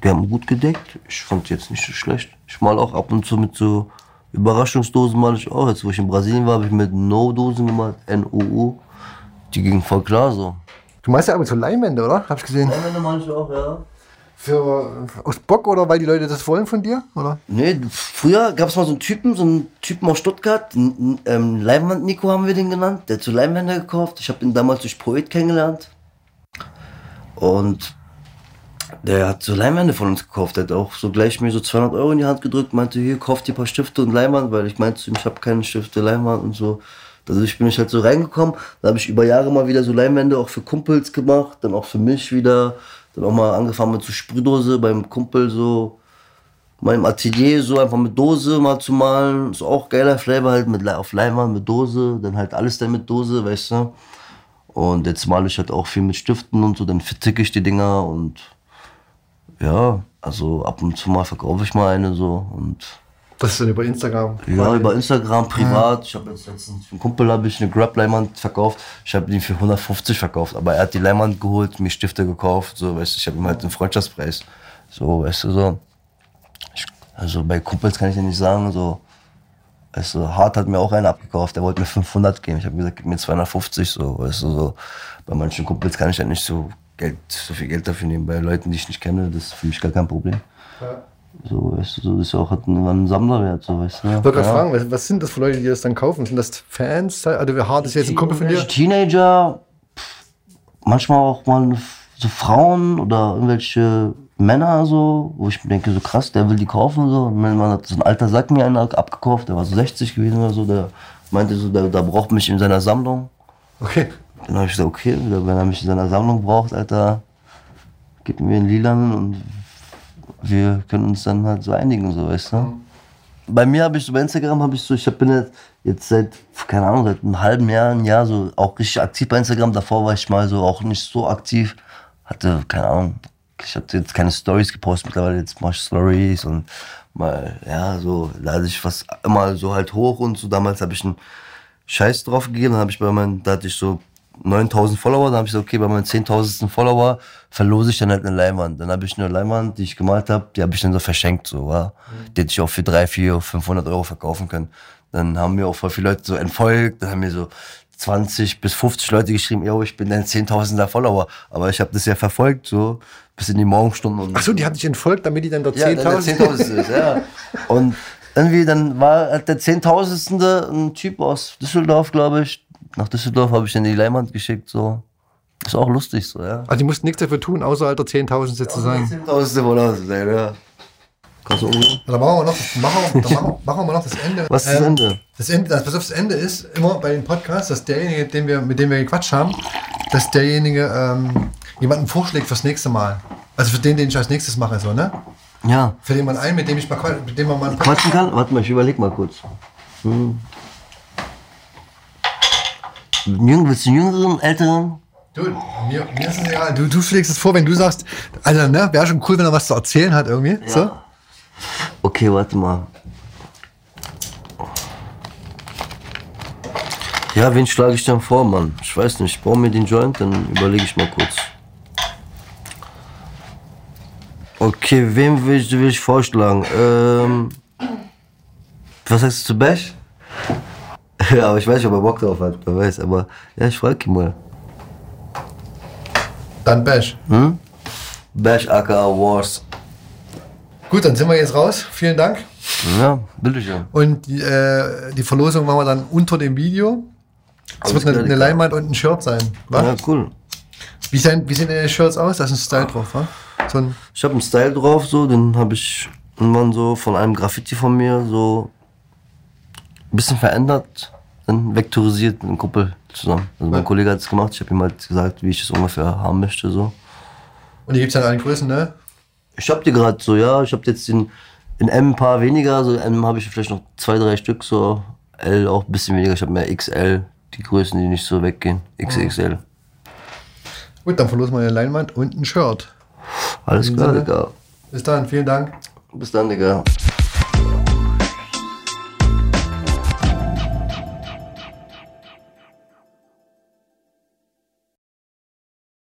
die haben gut gedeckt. Ich fand die jetzt nicht so schlecht. Ich mal auch ab und zu mit so Überraschungsdosen mal ich auch. Jetzt, wo ich in Brasilien war, habe ich mit No-Dosen gemalt, N-O-O. Die gingen voll klar so. Du meinst ja aber so Leinwände, oder? Hab ich gesehen. Leinwände manche auch, ja. Für, aus Bock oder weil die Leute das wollen von dir? Oder? Nee, früher gab es mal so einen Typen, so einen Typen aus Stuttgart, n- n- ähm, Leinwand Nico haben wir den genannt, der hat so Leinwände gekauft. Ich habe ihn damals durch Poet kennengelernt. Und der hat so Leinwände von uns gekauft. Der hat auch so gleich mir so 200 Euro in die Hand gedrückt, meinte, hier, kauf dir ein paar Stifte und Leinwand, weil ich meinte zu ihm, ich habe keine Stifte, Leinwand und so. Dadurch bin ich halt so reingekommen. Da habe ich über Jahre mal wieder so Leinwände auch für Kumpels gemacht, dann auch für mich wieder. Dann auch mal angefangen mit so Sprühdose beim Kumpel so im Atelier so einfach mit Dose mal zu malen. Ist auch geiler Flavor halt mit, auf Leinwand mit Dose. Dann halt alles dann mit Dose, weißt du. Und jetzt male ich halt auch viel mit Stiften und so. Dann verticke ich die Dinger und ja, also ab und zu mal verkaufe ich mal eine so. Und Das ist dann über Instagram. ja, über Instagram privat. Ich habe jetzt letztens für einen Kumpel habe ich eine Grab-Leinwand verkauft. Ich habe die für 150 verkauft, aber er hat die Leinwand geholt, mir Stifte gekauft. So, weißt du, ich habe ihm halt den Freundschaftspreis. So, weißt du, so. Ich, also bei Kumpels kann ich ja nicht sagen, so. Weißt du, Hart hat mir auch einen abgekauft, der wollte mir 500 geben. Ich habe gesagt, gib mir 250, so, weißt du, so. Bei manchen Kumpels kann ich ja nicht so Geld, so viel Geld dafür nehmen. Bei Leuten, die ich nicht kenne, das ist für mich gar kein Problem. So, weißt du, so, das ist ja auch einen, einen Sammlerwert, so, weißt du. Ich wollte gerade Ja. fragen, was, sind das für Leute, die das dann kaufen? Sind das Fans? Also, wer hart ist jetzt ein Kumpel von dir? Teenager, pff, manchmal auch mal so Frauen oder irgendwelche Männer so, wo ich mir denke, so krass, der will die kaufen so. Und man hat so ein alter Sack mir einer abgekauft, der war so 60 gewesen oder so, der meinte so, der, der braucht mich in seiner Sammlung. Okay. Dann habe ich gesagt, okay, wenn er mich in seiner Sammlung braucht, Alter, gib mir einen lilanen und wir können uns dann halt so einigen, so, weißt du. Bei mir habe ich so, bei Instagram habe ich so, ich hab- bin jetzt, jetzt seit, keine Ahnung, seit einem halben Jahr, ein Jahr so auch richtig aktiv bei Instagram. Davor war ich mal so auch nicht so aktiv. Hatte, keine Ahnung, ich hatte jetzt keine Stories gepostet, mittlerweile jetzt mache ich Stories und mal, ja, so lade ich was immer so halt hoch und so. Damals habe ich einen Scheiß drauf gegeben, dann habe ich bei meinen, da hatte ich so 9000 Follower, dann habe ich gesagt, okay, bei meinen 10.000. Follower verlose ich dann halt eine Leinwand. Dann habe ich eine Leinwand, die ich gemalt habe, die habe ich dann so verschenkt, so, ja. Die hätte ich auch für 3, 4, 500 Euro verkaufen können. Dann haben mir auch voll viele Leute so entfolgt, dann haben mir so 20 bis 50 Leute geschrieben, yo, ich bin dein 10.000er Follower. Aber ich habe das ja verfolgt, so, bis in die Morgenstunden. Und Achso, die haben dich entfolgt, damit die dann dort ja, dann der 10.000. 10.000 ist, ja. Und irgendwie, dann war halt der 10.000. ein Typ aus Düsseldorf, glaube ich. Nach Düsseldorf habe ich dann die Leinwand geschickt, so. Ist auch lustig, so, ja. Also, die mussten nichts dafür tun, außer alter 10.000 zu sein. 10.000. Wohnhaus sein, ja. Kannst du umgehen? Da machen wir noch, das- machen wir, da machen, machen wir noch das Ende. Was ist das Ähm, Ende? Das Ende, das, pass auf, das Ende ist immer bei den Podcasts, dass derjenige, den wir, mit dem wir gequatscht haben, dass derjenige ähm, jemanden vorschlägt fürs nächste Mal. Also für den, den ich als nächstes mache, so, ne? Ja. Für den man einen, mit dem ich mal, mit dem man mal Quatschen kann? Warte mal, ich überleg mal kurz. Hm. Jüng, willst du jüngeren, älteren? Du, mir, mir ist es egal. Du, du schlägst es vor, wenn du sagst, Alter, ne, wäre schon cool, wenn er was zu erzählen hat irgendwie. So? Okay, warte mal. Ja, wen schlage ich denn vor, Mann? Ich weiß nicht. Ich baue mir den Joint, dann überlege ich mal kurz. Okay, wem will ich, will ich vorschlagen? Ähm, was sagst du zu Bash? Ja, aber ich weiß nicht, ob er Bock drauf hat. Wer weiß, aber ja, ich frage ihn mal. Dann Bash. Bash aka Wars. Gut, dann sind wir jetzt raus. Vielen Dank. Ja, bitteschön. Und die, äh, die Verlosung machen wir dann unter dem Video. Es wird eine, eine. Leinwand und ein Shirt sein. wa? Ja, cool. Wie, sehen, wie sehen deine Shirts aus? Da ist ein Style drauf, wa? So ein, Ich habe einen Style drauf, so, den habe ich irgendwann so von einem Graffiti von mir so ein bisschen verändert, dann vektorisiert mit einem Kumpel zusammen. Also mein Ja. Kollege hat es gemacht, ich habe ihm halt gesagt, wie ich es ungefähr haben möchte. So. und die gibt es ja in allen Größen, ne? Ich habe die gerade so, ja, ich habe jetzt den, in M ein paar weniger, so M habe ich vielleicht noch zwei, drei Stück, so L auch ein bisschen weniger, ich habe mehr XL, die Größen, die nicht so weggehen, XXL. Gut, dann verlosen wir eine Leinwand und ein Shirt. Alles klar. Digga. Bis dann, vielen Dank. Bis dann, Digga.